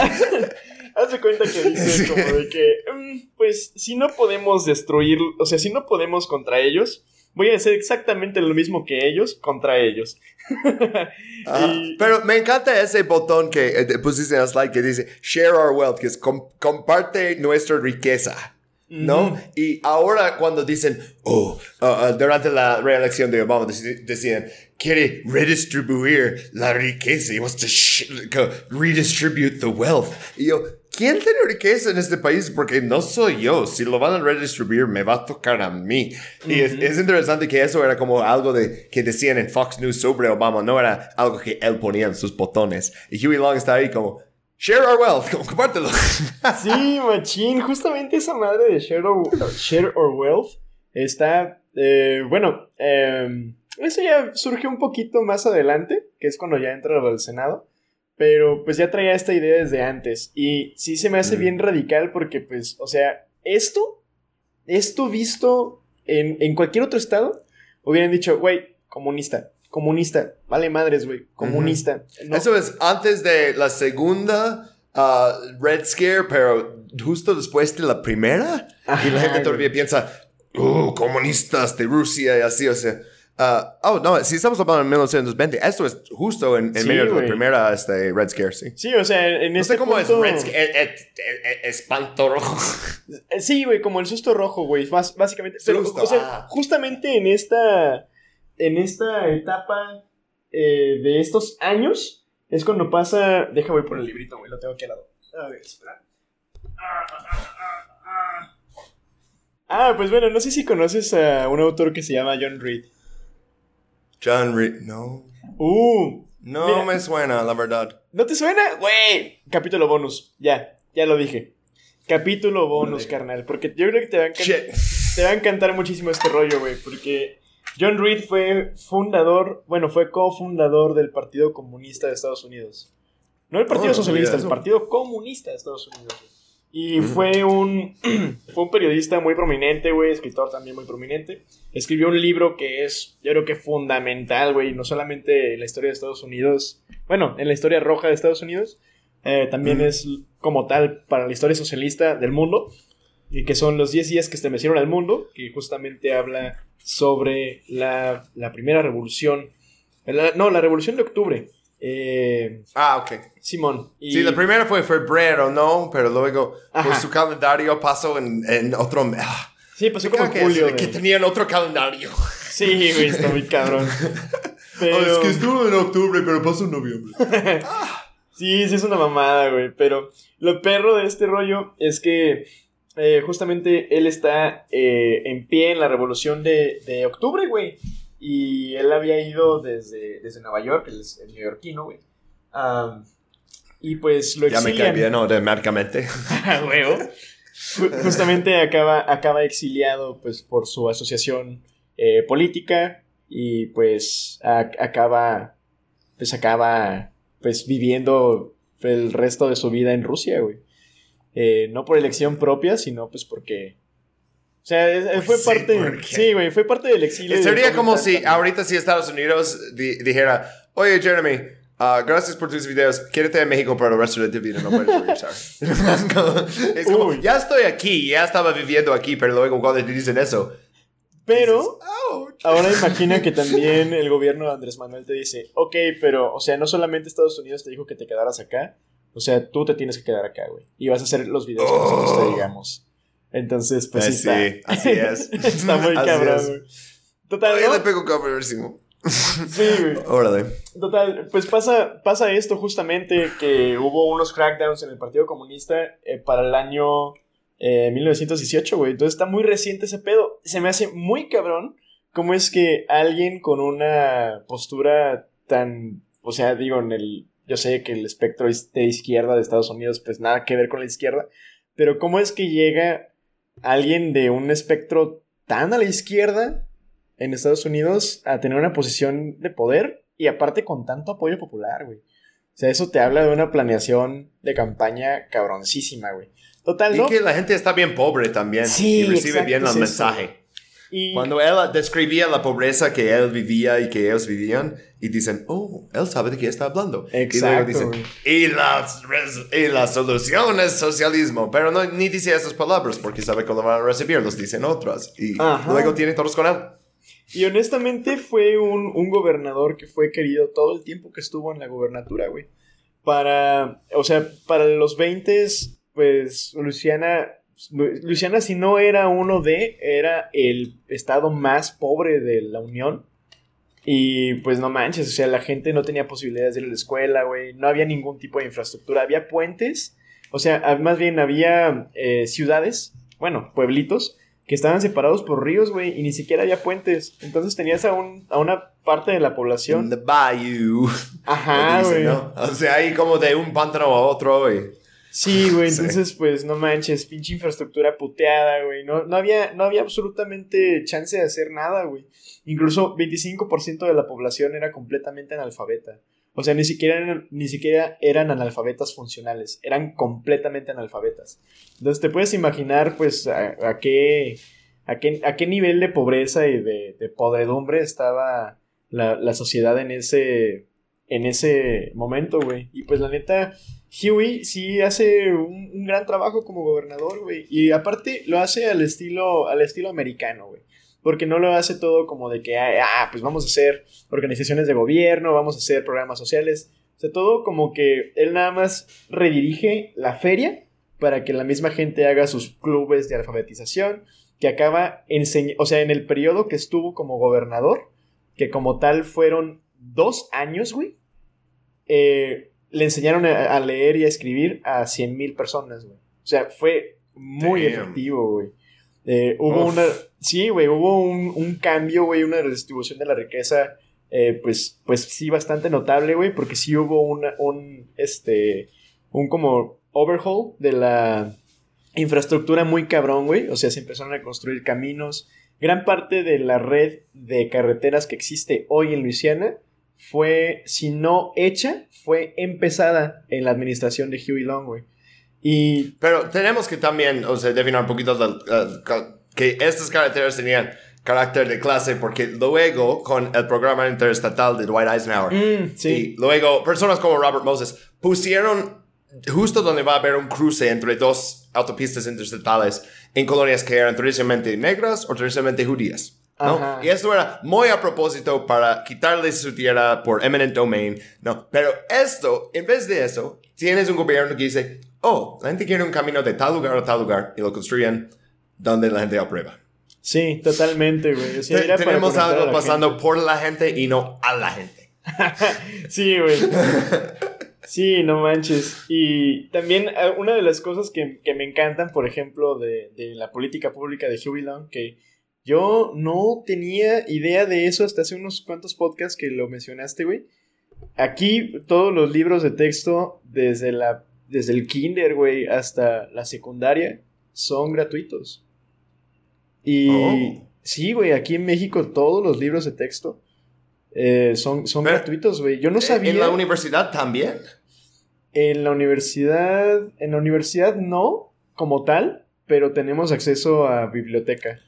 haz de cuenta que dice como de que, mm, pues si no podemos destruir, o sea, si no podemos contra ellos, voy a hacer exactamente lo mismo que ellos contra ellos. Y- Pero me encanta ese botón que eh, te pusiste en el slide que dice Share our wealth, que es com- comparte nuestra riqueza. ¿No? Ujú. Y ahora cuando dicen, oh, ah, ah, durante la reelección de Obama decían, quiere redistribuir la riqueza, he wants to redistribute the wealth. Y yo, ¿quién tiene riqueza en este país? Porque no soy yo. Si lo van a redistribuir, me va a tocar a mí. Y es, es interesante que eso era como algo de, que decían en Fox News sobre Obama, no era algo que él ponía en sus botones. Y Huey Long está ahí como, share our wealth, como, compártelo. Sí, machín, justamente esa madre de Share or, share or Wealth está, eh, bueno, eh, eso ya surge un poquito más adelante, que es cuando ya entra al Senado, Pero pues ya traía esta idea desde antes. Y sí se me hace Mm. bien radical porque pues, o sea, esto, esto visto en, en cualquier otro estado, hubieran dicho, güey, comunista, comunista, vale madres, güey, comunista. No- Eso es antes de la segunda ah, Red Scare, pero justo después de la primera. y la gente güey. todavía piensa, oh, comunistas de Rusia y así, o sea. Ah, oh, no, si estamos hablando de 1920, esto es justo en, en Sí, medio de la primera este, Red Scare, sí. Sí, o sea, en No este sé cómo punto- es Red Scare, eh, eh, eh, espanto rojo. Sí, güey, como el susto rojo, güey, básicamente. Pero, o sea, ah. justamente en esta, en esta etapa eh, de estos años es cuando pasa. Deja, voy por el librito, güey, lo tengo aquí al lado. A ver, espera. Ah, ah. Ah, pues bueno, no sé si conoces a un autor que se llama John Reed. John Reed, no. Uh, No Mira. me suena, la verdad. ¿no te suena? Güey, capítulo bonus. Ya, ya lo dije. Capítulo bonus, carnal. Porque yo creo que te va a encantar. Te va a encantar muchísimo este rollo, güey, porque John Reed fue fundador, bueno, fue cofundador del Partido Comunista de Estados Unidos. No el Partido Oh, Socialista, el. Partido Comunista de Estados Unidos. Y fue un fue un periodista muy prominente, güey, escritor también muy prominente. Escribió un libro que es, yo creo que fundamental, güey, no solamente en la historia de Estados Unidos, bueno, en la historia roja de Estados Unidos, eh, también es como tal para la historia socialista del mundo y que son los 10 días que estremecieron al mundo, que justamente habla sobre la, la primera revolución, la- no, la revolución de octubre, eh, Ah, ok. Simón. Y, Sí, la primera fue febrero, ¿no? Pero luego, Ajá. por su calendario pasó en, en otro mes. Ah, sí, pasó como en que, julio. es- que tenían otro calendario. Sí, güey, está muy cabrón. Pero... Oh, es que estuvo en octubre, pero pasó en noviembre. Sí, sí es una mamada, güey. Pero lo perro de este rollo es que eh, justamente él está eh, en pie en la revolución de, de octubre, güey. Y él había ido desde, desde Nueva York, es el neoyorquino, güey. Y pues lo ya me cae exilian. bien automáticamente. Ah, huevo. Justamente acaba, acaba exiliado pues por su asociación eh, política y pues a- acaba pues acaba pues viviendo el resto de su vida en Rusia, güey. Eh, no por elección propia, sino pues porque o sea, Pues fue sí, parte sí, güey, fue parte del exilio. Sería como si ahorita si Estados Unidos di- dijera, oye Jeremy, ah, gracias por tus videos, quédate en México para el resto de tu vida, no puedes regresar. es como, Uy. ya estoy aquí, ya estaba viviendo aquí, pero luego cuando te dicen eso, Pero. Ahora imagina que también el gobierno de Andrés Manuel te dice, ok, pero, o sea, no solamente Estados Unidos te dijo que te quedaras acá, o sea, tú te tienes que quedar acá, güey. Y vas a hacer los videos que nosotros Oh. te digamos. Entonces, pues Eh, sí, está. así es. está muy Así cabrón, es. güey. Total, ¿no? le pego cabrísimo. Sí, güey. Órale. Total, pues pasa, pasa esto justamente que hubo unos crackdowns en el Partido Comunista eh, para el año eh, 1918, güey. Entonces está muy reciente ese pedo. Se me hace muy cabrón cómo es que alguien con una postura tan, o sea, digo, en el, yo sé que el espectro de izquierda de Estados Unidos, pues nada que ver con la izquierda, pero cómo es que llega alguien de un espectro tan a la izquierda en Estados Unidos a tener una posición de poder y aparte con tanto apoyo popular, güey. O sea, eso te habla de una planeación de campaña cabroncísima, güey. Total, Y ¿no? que la gente está bien pobre también. Sí, y recibe exacto, bien el mensaje. Y Cuando él describía la pobreza que él vivía y que ellos vivían, y dicen, oh, él sabe de qué está hablando. y luego Exacto, dicen, y la, res- y la solución es socialismo. Pero no, ni dice esas palabras porque sabe cómo van a recibir, los dicen otras. Y Ajá. luego tienen todos con él. Y honestamente fue un, un gobernador que fue querido todo el tiempo que estuvo en la gobernatura, güey. Para, o sea, para los 20, pues Luisiana, Luisiana si no era uno de, era el estado más pobre de la Unión. Y pues no manches, o sea, la gente no tenía posibilidades de ir a la escuela, güey. No había ningún tipo de infraestructura. Había puentes, o sea, a- más bien había eh, ciudades, bueno, pueblitos, que estaban separados por ríos, güey, y ni siquiera había puentes. Entonces tenías a, un, a una parte de la In población. the bayou. Ajá, güey. O sea, ahí como de un pantano a otro. Y... Sí, güey, Sí. entonces pues no manches, pinche infraestructura puteada, güey. No, no, había, no había absolutamente chance de hacer nada, güey. Incluso 25% de la población era completamente analfabeta. O sea, ni siquiera, eran, ni siquiera eran analfabetas funcionales, eran completamente analfabetas. Entonces te puedes imaginar, pues, a, qué, a, qué, a qué nivel de pobreza y de, de podredumbre estaba la, la, sociedad en ese, en ese momento, güey. Y pues la neta, Huey sí hace un, gran trabajo como gobernador, güey. Y aparte lo hace al estilo, al estilo americano, güey porque no lo hace todo como de que, ah, pues vamos a hacer organizaciones de gobierno, vamos a hacer programas sociales. O sea, todo como que él nada más redirige la feria para que la misma gente haga sus clubes de alfabetización, que acaba enseñando, o sea, en el periodo que estuvo como gobernador, que como tal fueron dos años, güey, eh, le enseñaron a, leer y a escribir a 100 mil personas, güey. O sea, fue muy efectivo, güey. Eh, hubo una. Sí, güey, hubo un, cambio, güey, una redistribución de la riqueza, eh, pues, pues sí, bastante notable, güey, porque sí hubo una, un, este, un como overhaul de la infraestructura muy cabrón, güey. O sea, se empezaron a construir caminos. Gran parte de la red de carreteras que existe hoy en Luisiana fue, si no hecha, fue empezada en la administración de Huey Long, güey. Pero tenemos que también, o sea, definir un poquito que estas carreteras tenían carácter de clase porque luego con el programa interestatal de Dwight Eisenhower mm, y luego personas como Robert Moses pusieron justo donde va a haber un cruce entre dos autopistas interestatales en colonias que eran tradicionalmente negras o tradicionalmente judías. ¿No? Y esto era muy a propósito para quitarle su tierra por eminent domain, ¿no? Pero esto, en vez de eso, tienes un gobierno que dice, oh, la gente quiere un camino de tal lugar a tal lugar y lo construyen donde la gente aprueba. Sí, totalmente, güey. tenemos algo pasando por la gente y no a la gente. sí, güey. Sí, no manches. Y también eh, una de las cosas que, me encantan, por ejemplo, de, de, la política pública de Huey Long, que yo no tenía idea de eso hasta hace unos cuantos podcasts que lo mencionaste, güey. Aquí todos los libros de texto, desde la desde el kinder, güey, hasta la secundaria, son gratuitos. Y oh. sí, güey, aquí en México todos los libros de texto eh, son, son gratuitos, güey. Yo no sabía. ¿En la universidad también? En la universidad, en la universidad no, como tal, pero tenemos acceso a biblioteca.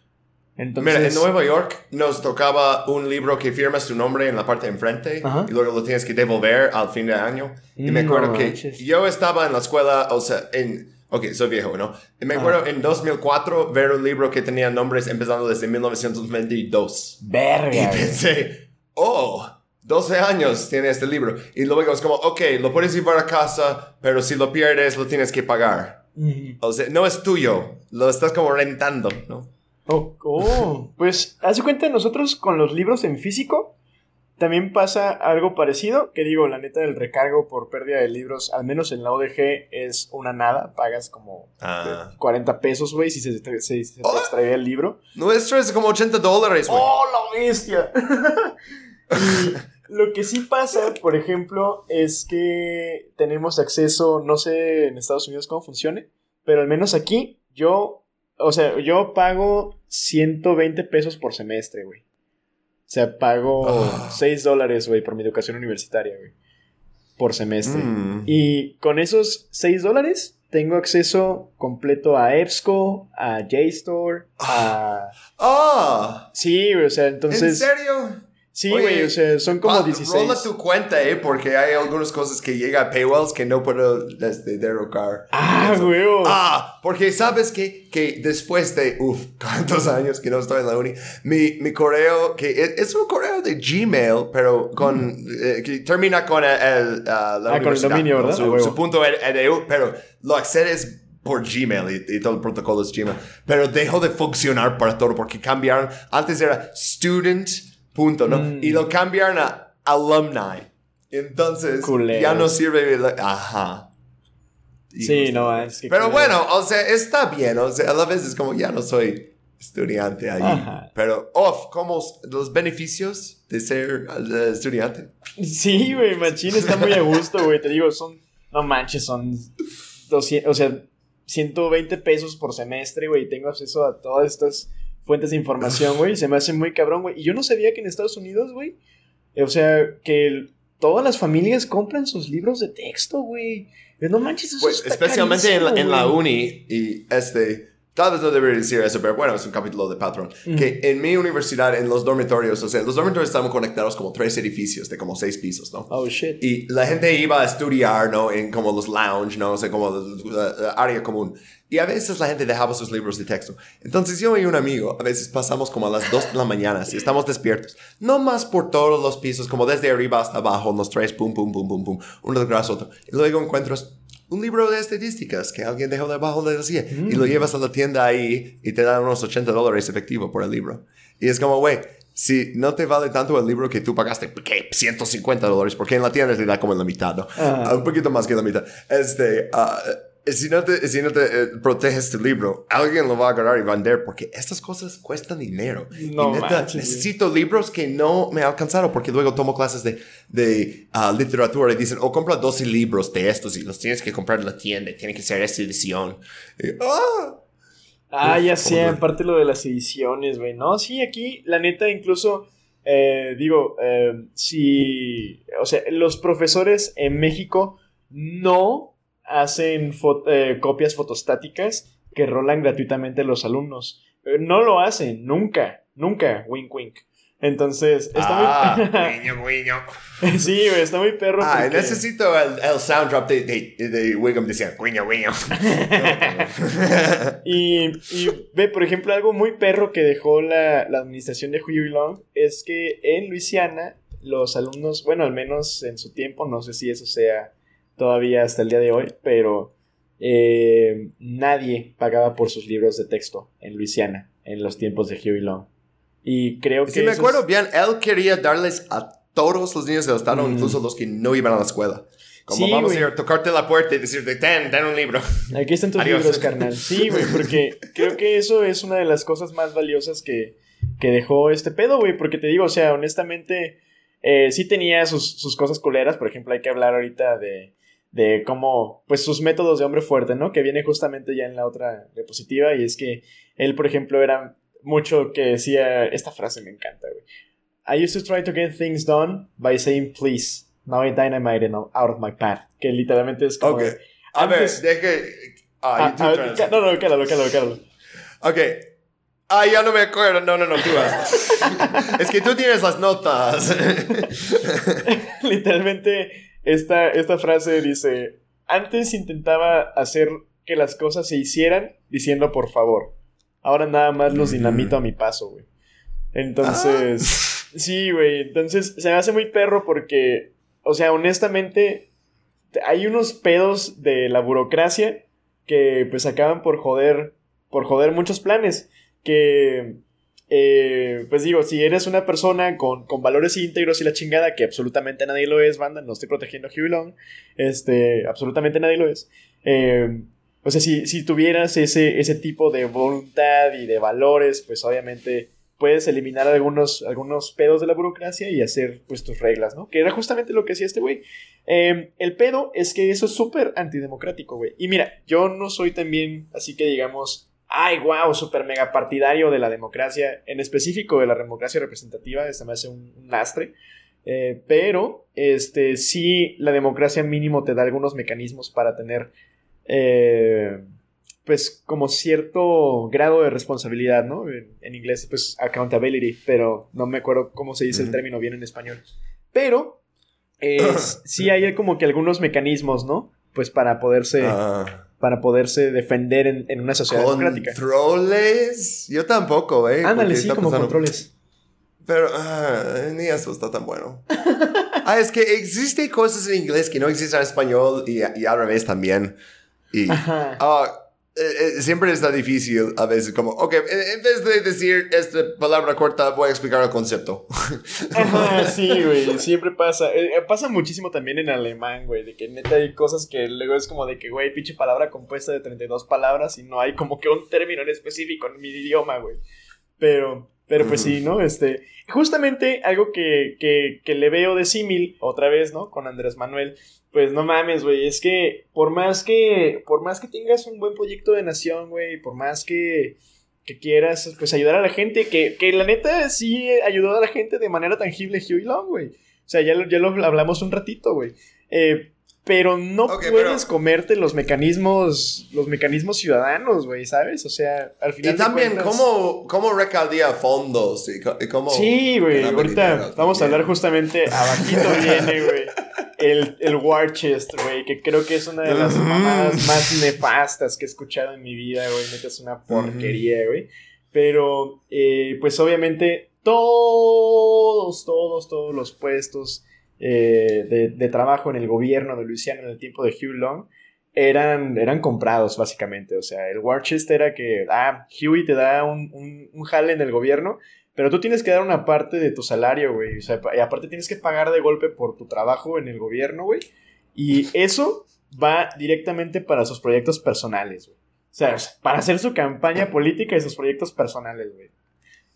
Mira, en Nueva York nos tocaba un libro que firmas tu nombre en la parte de enfrente y luego lo tienes que devolver al fin de año. Y me acuerdo que yo estaba en la escuela, o sea, en... Ok, soy viejo, ¿no? Y me acuerdo en 2004 ver un libro que tenía nombres empezando desde 1922. Verga. Y pensé, oh, 12 años tiene este libro. Y luego es como, ok, lo puedes llevar a casa, pero si lo pierdes lo tienes que pagar. O sea, no es tuyo, lo estás como rentando, ¿no? Oh, oh. pues hace cuenta nosotros con los libros en físico también pasa algo parecido, que digo, la neta del recargo por pérdida de libros, al menos en la ODG es una nada, pagas como 40 ah. pesos, güey, si se, te oh. extrae el libro. Nuestro es como 80 dólares, güey. ¡Oh, la bestia! lo que sí pasa, por ejemplo, es que tenemos acceso, no sé en Estados Unidos cómo funcione, pero al menos aquí yo o sea, yo pago 120 pesos por semestre, güey. O sea, pago 6 ah. dólares, güey, por mi educación universitaria, güey. Por semestre. Mm. Y con esos 6 dólares tengo acceso completo a EBSCO, a JSTOR, a... ¡Ah! Sí, güey, o sea, entonces... ¿En serio? Sí, güey, o sea, son como 16. Rola tu cuenta, eh, porque hay algunas cosas que llega a paywalls que no puedo este, derrocar. Ah, güey. Ah, porque sabes que, que después de, uff, cuántos años que no estoy en la uni, mi, mi correo, que es, un correo de Gmail, pero con, eh, que termina con el, el uh, la ah, con el dominio, ¿verdad? Su, su, punto edu, pero lo accedes por Gmail y, y, todo el protocolo es Gmail. Pero dejó de funcionar para todo porque cambiaron. Antes era student Punto, ¿no? Mm. Y lo cambiaron a alumni. Entonces, ya no sirve. Ajá. sí, no, es que. Pero bueno, o sea, está bien. O sea, a la vez es como ya no soy estudiante ahí. Pero, off, como los beneficios de ser estudiante. Sí, güey, Machín está muy a gusto, güey. Te digo, son. No manches, son. 200, o sea, 120 pesos por semestre, güey. Tengo acceso a todas estas fuentes de información, güey. Se me hace muy cabrón, güey. Y yo no sabía que en Estados Unidos, güey, eh, o sea, que todas las familias compran sus libros de texto, güey. No manches, eso pues, está Especialmente en la, en la uni y este... Tal vez no debería decir eso, pero bueno, es un capítulo de Patreon. Que en mi universidad, en los dormitorios, o sea, los dormitorios estaban conectados como tres edificios de como seis pisos, ¿no? Oh, shit. Y la gente iba a estudiar, ¿no? En como los lounge, ¿no? O sea, como la área común. Y a veces la gente dejaba sus libros de texto. Entonces yo y un amigo, a veces pasamos como a las 2 de la mañana, si estamos despiertos. No más por todos los pisos, como desde arriba hasta abajo, los tres, pum, pum, pum, pum, pum, uno detrás de otro. Y luego encuentras un libro de estadísticas que alguien dejó debajo de la silla. Y lo llevas a la tienda ahí y te dan unos 80 dólares efectivo por el libro. Y es como, güey, si no te vale tanto el libro que tú pagaste, ¿qué? 150 dólares, porque en la tienda te da como la mitad, ¿no? Ah. Un poquito más que la mitad. Este, ah, si no te, si no te eh, proteges tu libro, alguien lo va a agarrar y vender porque estas cosas cuestan dinero. No y neta, necesito libros que no me alcanzaron porque luego tomo clases de, de ah, literatura y dicen, oh, compra 12 libros de estos y los tienes que comprar en la tienda, tiene que ser esta edición. Y, ah, Ah, Uf, ya sé, joder. aparte lo de las ediciones, güey. No, sí, aquí, la neta, incluso, eh, digo, eh, si, o sea, los profesores en México no hacen fo- eh, copias fotostáticas que rolan gratuitamente a los alumnos. Eh, No lo hacen, nunca, nunca, wink, wink. Entonces, está ah, muy... guiño, guiño. sí, está muy perro. Ah, porque- necesito el, el sound drop de, de, de Wiggum decía, guiño, guiño. Y, y ve, por ejemplo, algo muy perro que dejó la, la administración de Huey Long es que en Luisiana los alumnos, bueno, al menos en su tiempo, no sé si eso sea todavía hasta el día de hoy, pero eh, nadie pagaba por sus libros de texto en Luisiana en los tiempos de Huey Long. Y creo que... Si me acuerdo es- bien, él quería darles a todos los niños del estado, Mm. incluso los que no iban a la escuela. Como Sí, vamos a ir a tocarte la puerta y decirte, ten, ten un libro. Aquí están tus Adiós. libros, carnal. Sí, güey, porque creo que eso es una de las cosas más valiosas que, que dejó este pedo, güey. Porque te digo, o sea, honestamente, eh, sí tenía sus, sus cosas culeras. Por ejemplo, hay que hablar ahorita de, de cómo, pues sus métodos de hombre fuerte, ¿no? Que viene justamente ya en la otra diapositiva. Y es que él, por ejemplo, era mucho que decía, esta frase me encanta, güey. I used to try to get things done by saying please. Now I dynamite it out of my path. Que literalmente es como... A Antes- ver, deje... Ah, Ah, tú a ver, traes. ca- no, no, cálalo, cálalo, cálalo. Ok. Ah, ya no me acuerdo. No, no, no, tú vas. es que tú tienes las notas. Literalmente, esta, esta frase dice: Antes intentaba hacer que las cosas se hicieran diciendo por favor. Ahora nada más los dinamito a mi paso, güey. Entonces, sí, güey. Entonces, se me hace muy perro porque, o sea, honestamente, hay unos pedos de la burocracia que pues acaban por joder, por joder muchos planes. Que, eh, pues digo, si eres una persona con, con valores íntegros y la chingada, que absolutamente nadie lo es, banda, no estoy protegiendo a Huey Long, este, absolutamente nadie lo es. Eh, o sea, si, si tuvieras ese, ese tipo de voluntad y de valores, pues obviamente puedes eliminar algunos, algunos pedos de la burocracia y hacer pues tus reglas, ¿no? Que era justamente lo que hacía este güey. Eh, el pedo es que eso es súper antidemocrático, güey. Y mira, yo no soy también, así que digamos, ay, wow, súper mega partidario de la democracia, en específico de la democracia representativa, esta me hace un, un lastre. Eh, pero, este, sí, la democracia mínimo te da algunos mecanismos para tener, eh, pues, como cierto grado de responsabilidad, ¿no? En, en inglés, pues, accountability, pero no me acuerdo cómo se dice el término bien en español. Pero, es- sí hay como que algunos mecanismos, ¿no? Pues para poderse, Ah, para poderse defender en, en una sociedad democrática. ¿Controles? Yo tampoco, eh. Ándale, sí, como pensando- controles. Pero ah, ni eso está tan bueno. ah, es que existe cosas en inglés que no existen en español y, y al revés también. Y Ajá. ah, eh, eh, siempre está difícil a veces como, ok, en en vez de decir esta palabra corta, voy a explicar el concepto. Sí, güey, siempre pasa. Eh, eh, pasa muchísimo también en alemán, güey, de que neta hay cosas que luego es como de que, güey, pinche palabra compuesta de 32 palabras y no hay como que un término en específico en mi idioma, güey. Pero, pero pues sí, ¿no? Este, justamente algo que, que, que le veo de símil, otra vez, ¿no? Con Andrés Manuel, pues no mames, güey, es que por más que, por más que tengas un buen proyecto de nación, güey, por más que, que quieras, pues ayudar a la gente, que, que la neta sí ayudó a la gente de manera tangible Huey Long, güey. O sea, ya lo, ya lo hablamos un ratito, güey. Eh, pero no puedes comerte los mecanismos, los mecanismos ciudadanos, güey, ¿sabes? O sea, al final. Y también, ¿cómo, ¿cómo fondos? Y cómo sí, güey, ahorita vamos a hablar justamente, abajito viene, güey, el, el War Chest, güey, que creo que es una de las mamadas más nefastas que he escuchado en mi vida, güey, neta es una porquería, güey. Pero, eh, pues obviamente, todos, todos, todos los puestos eh, de, trabajo en el gobierno de Luisiana en el tiempo de Hugh Long eran, eran comprados, básicamente. O sea, el War Chest era que, ah, Huey te da un, un, jale en el gobierno, pero tú tienes que dar una parte de tu salario, güey. O sea, y aparte tienes que pagar de golpe por tu trabajo en el gobierno, güey. Y eso va directamente para sus proyectos personales, güey. O sea, para hacer su campaña política y sus proyectos personales, güey.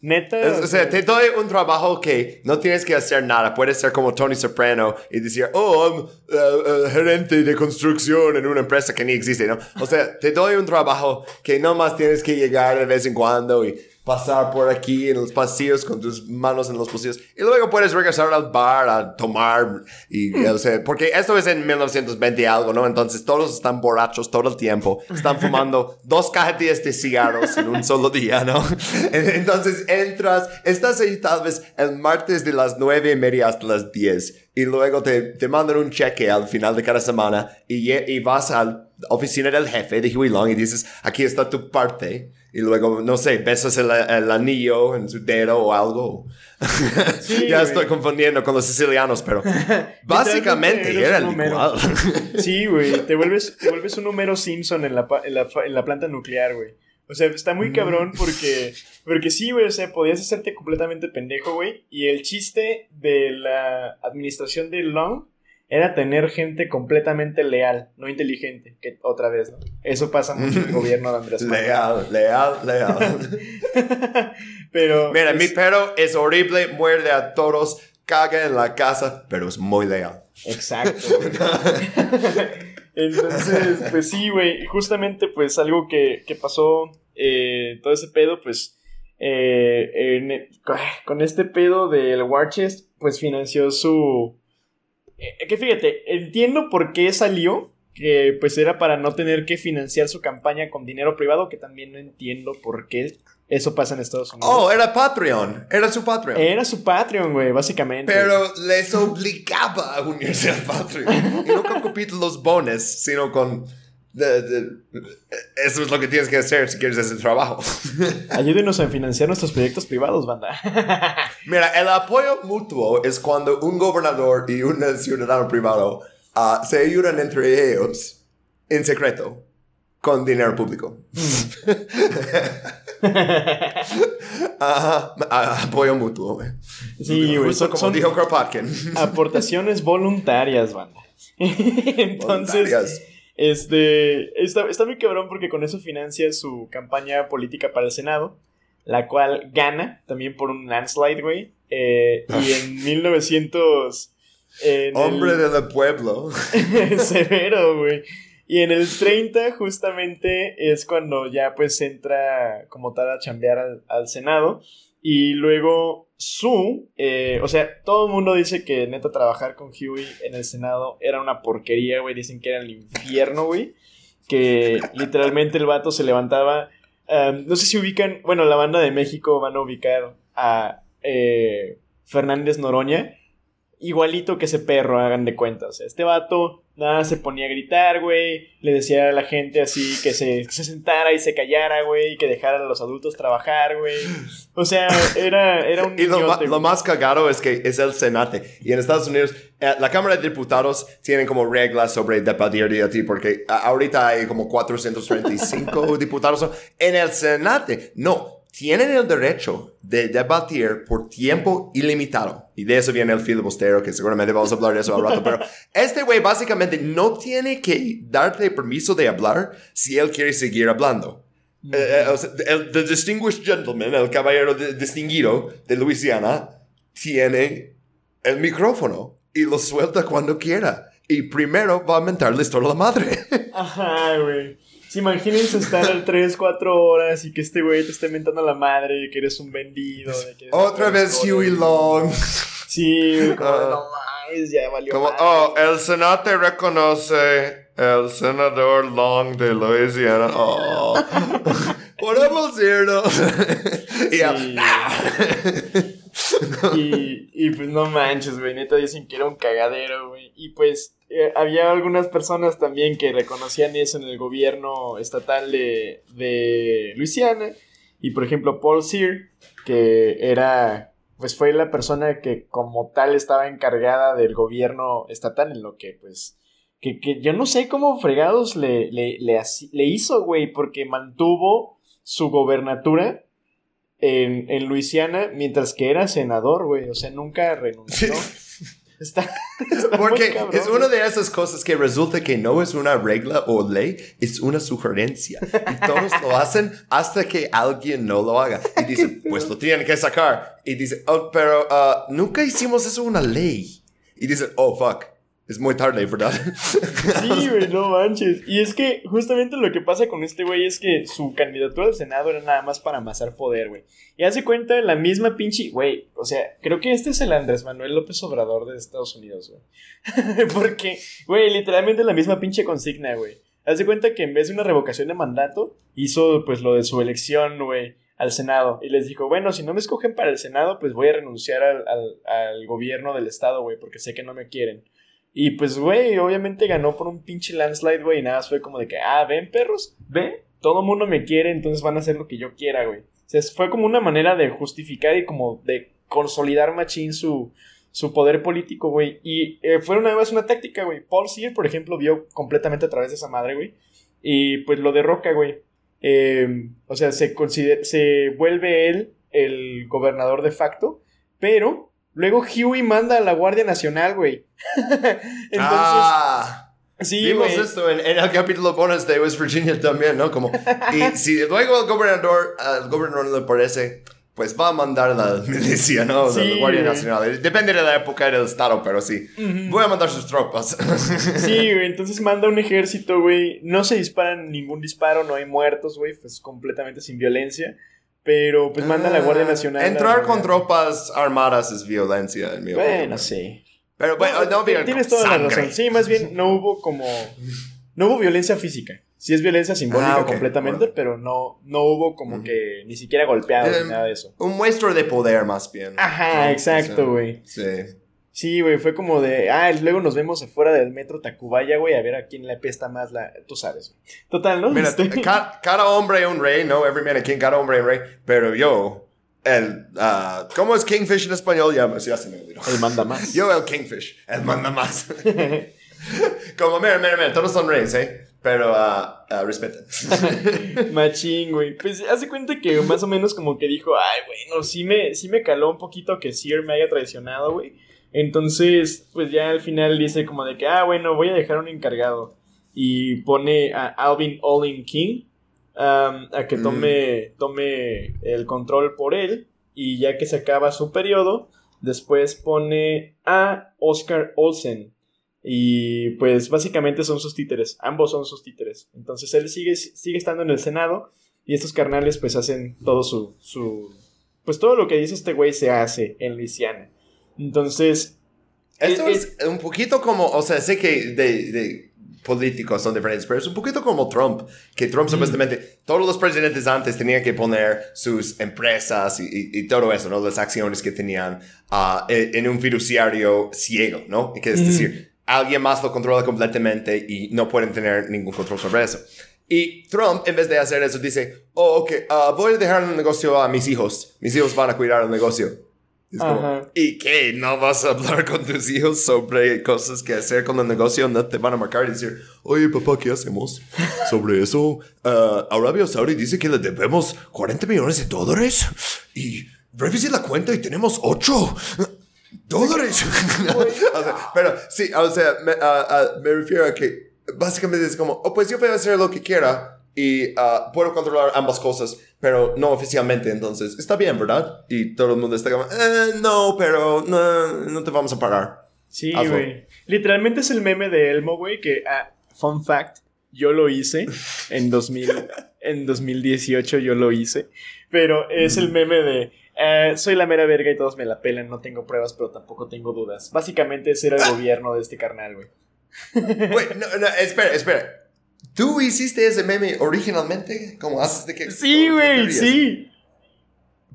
Neta. o sea, te doy un trabajo que no tienes que hacer nada. Puedes ser como Tony Soprano y decir, oh, I'm gerente de construcción en una empresa que ni existe, ¿no? O sea, te doy un trabajo que no más tienes que llegar de vez en cuando y pasar por aquí en los pasillos con tus manos en los pasillos y luego puedes regresar al bar a tomar y, o sea, porque esto es en 1920 algo, ¿no? Entonces todos están borrachos todo el tiempo, están fumando dos cajetillas de cigarros en un solo día, ¿no? Entonces entras, estás ahí tal vez el martes de las nueve y media hasta las 10 y luego te, te mandan un cheque al final de cada semana y, y vas a la oficina del jefe de Huey Long y dices, aquí está tu parte y luego, no sé, besas el, anillo en su dedo o algo. ya estoy confundiendo con los sicilianos, pero básicamente era el igual. sí, güey, te vuelves, te vuelves un número Simpson en la, en la, en la planta nuclear, güey. O sea, está muy cabrón mm. porque, porque sí, güey, o sea, podías hacerte completamente pendejo, güey. Y el chiste de la administración de Long era tener gente completamente leal, no inteligente, que otra vez, ¿no? Eso pasa mucho en el gobierno de Andrés Manuel. Leal, leal, leal. pero... Mira, mi perro es horrible, muerde a todos, caga en la casa, pero es muy leal. Exacto. Entonces, pues sí, güey, justamente pues algo que, que pasó, eh, todo ese pedo, pues... Eh, con este pedo del War Chest, pues financió su, que fíjate, entiendo por qué salió, que pues era para no tener que financiar su campaña con dinero privado, que también no entiendo por qué eso pasa en Estados Unidos. Oh, era Patreon, era su Patreon. Era su Patreon, güey, básicamente. Pero les obligaba a unirse al Patreon. y no con capítulos bonus, sino con eso es lo que tienes que hacer si quieres hacer trabajo. Ayúdenos a financiar nuestros proyectos privados, banda. Mira, el apoyo mutuo es cuando un gobernador y un ciudadano privado ah, se ayudan entre ellos en secreto con dinero público. apoyo mutuo. Sí, güey. como dijo Kropotkin. Aportaciones voluntarias, banda. Entonces. Este, está, está muy cabrón porque con eso financia su campaña política para el Senado, la cual gana también por un landslide, güey. Eh, y en 1900... Hombre del pueblo. Severo, güey. Y en el 30 justamente es cuando ya pues entra como tal a chambear al, al Senado. Y luego su, eh, o sea, todo el mundo dice que neta trabajar con Huey en el Senado era una porquería, güey. Dicen que era el infierno, güey. Que literalmente el vato se levantaba. no sé si ubican, bueno, la banda de México van a ubicar a eh, Fernández Noroña. Igualito que ese perro, hagan de cuenta. O sea, este vato Nada, se ponía a gritar, güey. Le decía a la gente así que se, se sentara y se callara, güey. Que dejaran a los adultos trabajar, güey. O sea, era, era un. y lo, más cagado es que es el Senate. Y en Estados Unidos, eh, la Cámara de Diputados tienen como reglas sobre debatir de ti, porque ahorita hay como 435 diputados. En el Senate, no tienen el derecho de debatir por tiempo ilimitado. Y de eso viene el filibustero, que seguramente vamos a hablar de eso al rato. Pero este güey básicamente no tiene que darte permiso de hablar si él quiere seguir hablando. Eh, eh, el the distinguished gentleman, el caballero distinguido de Luisiana, tiene el micrófono y lo suelta cuando quiera. Y primero va a mentarles toda la madre. Ajá, güey. Sí, imagínense estar al 3, 4 horas y que este güey te esté mentando a la madre, que eres un vendido. de que eres Otra vez Huey. Long. Sí, como, Ah. no mames, ya valió Como, madre. oh, el Senado te reconoce el senador Long de Louisiana. Oh. Podemos irnos. Y. Y, y pues no manches, güey, neta dicen que era un cagadero, güey. Y pues eh, había algunas personas también que reconocían eso en el gobierno estatal de, de Luisiana. Y por ejemplo, Paul Sear, que era, pues fue la persona que como tal estaba encargada del gobierno estatal, en lo que pues... Que, que yo no sé cómo fregados le, le, le, le hizo, güey, porque mantuvo su gobernatura en, en Luisiana mientras que era senador, güey. O sea, nunca renunció. Está, está muy Porque cabrón, es una de esas cosas que resulta que no es una regla o ley, es una sugerencia. Y todos lo hacen hasta que alguien no lo haga. Y dicen, pues lo tienen que sacar. Y dicen, oh, pero ah, nunca hicimos eso una ley. Y dicen, oh, fuck. Es muy tarde, ¿verdad? Sí, güey, no manches. Y es que justamente lo que pasa con este güey es que su candidatura al Senado era nada más para amasar poder, güey. Y hace cuenta la misma pinche. Güey, o sea, creo que este es el Andrés Manuel López Obrador de Estados Unidos, güey. Porque, güey, literalmente la misma pinche consigna, güey. Hace cuenta que en vez de una revocación de mandato, hizo pues lo de su elección, güey, al Senado. Y les dijo, bueno, si no me escogen para el Senado, pues voy a renunciar al, al, al gobierno del Estado, güey, porque sé que no me quieren. Y pues, güey, obviamente ganó por un pinche landslide, güey. Y nada fue como de que, ah, ven, perros, ven, todo mundo me quiere, entonces van a hacer lo que yo quiera, güey. O sea, fue como una manera de justificar y como de consolidar machín su, su poder político, güey. Y eh, fue una vez una táctica, güey. Paul Sear, por ejemplo, vio completamente a través de esa madre, güey. Y pues lo derroca, güey. Eh, o sea, se, se vuelve él el gobernador de facto, pero luego Huey manda a la Guardia Nacional, güey. Entonces, ah, sí, vimos esto en, en el capítulo bonus de West Virginia también, ¿no? Como, y si luego el gobernador, al gobernador le parece, pues va a mandar la milicia, ¿no? Sí, la Guardia. Nacional. Depende de la época del estado, pero sí. Voy a mandar sus tropas. Sí, güey, entonces manda un ejército, güey. No se disparan ningún disparo, no hay muertos, güey. Pues completamente sin violencia. Pero pues manda a la Guardia Ah, Nacional. Entrar con tropas armadas es violencia, en mi opinión. Bueno, sí. Pero bueno, no, bien, Tienes toda la sangre. razón. Sí, más bien no hubo como. No hubo violencia física. Sí es violencia simbólica Ah, completamente, pero no, no hubo como que ni siquiera golpeados ni nada de eso. Un muestro de poder, más bien. Ajá, ¿no? exacto, güey. Sí. Sí, güey, fue como de, ah, luego nos vemos afuera del metro Tacubaya, güey, a ver a quién le apesta más la... Tú sabes, güey. Total, ¿no? Mira, Este- ca- cada hombre es un rey, ¿no? Every man a king, cada hombre es un rey. Pero yo, el... ah, ¿Cómo es kingfish en español? Ya, ya se me olvidó. Él manda más. Yo el kingfish, el manda más. Como, mira, mira, mira, todos son reyes, ¿eh? Pero, ah, ah, respeten. Machín, güey. Pues hace cuenta que más o menos como que dijo, ay, bueno, sí me, sí me caló un poquito que Sear me haya traicionado, güey. Entonces, pues ya al final dice como de que, ah, bueno, voy a dejar un encargado. Y pone a Alvin Olin King um, a que Mm. tome, tome el control por él. Y ya que se acaba su periodo, después pone a Oscar Olsen. Y pues básicamente son sus títeres, ambos son sus títeres. Entonces él sigue, sigue estando en el Senado y estos carnales pues hacen todo su, su... Pues todo lo que dice este güey se hace en Luisiana. Entonces... Esto eh, es un poquito como, o sea, sé que de, de políticos son diferentes, pero es un poquito como Trump, que Trump Mm. supuestamente, todos los presidentes antes tenían que poner sus empresas y, y- y todo eso, ¿no? Las acciones que tenían en, en un fiduciario ciego, ¿no? Que es Mm. decir, alguien más lo controla completamente y no pueden tener ningún control sobre eso. Y Trump, en vez de hacer eso, dice, oh, ok, ah, voy a dejar el negocio a mis hijos. Mis hijos van a cuidar el negocio. Es como, Ajá. ¿Y qué? ¿No vas a hablar con tus hijos sobre cosas que hacer con el negocio? ¿No te van a marcar y decir, oye papá, ¿qué hacemos sobre eso? Ah, Arabia Saudí dice que le debemos 40 millones de dólares y revisé la cuenta y tenemos 8 dólares. O sea, pero sí, o sea, me, ah, ah, me refiero a que básicamente es como, oh, pues yo a hacer lo que quiera y ah, puedo controlar ambas cosas, pero no oficialmente, entonces está bien, ¿verdad? Y todo el mundo está como, eh, no, pero no, no te vamos a parar. Sí, güey. Literalmente es el meme de Elmo, güey, que, ah, fun fact, Yo lo hice en, 2000, en 2018, yo lo hice. Pero es el meme de eh, soy la mera verga y todos me la pelan. No tengo pruebas, pero tampoco tengo dudas. Básicamente, ese era el gobierno de este carnal, güey. Güey, no, no, espera, espera. ¿Tú hiciste ese meme originalmente? ¿Cómo haces de que.? Sí, güey, sí.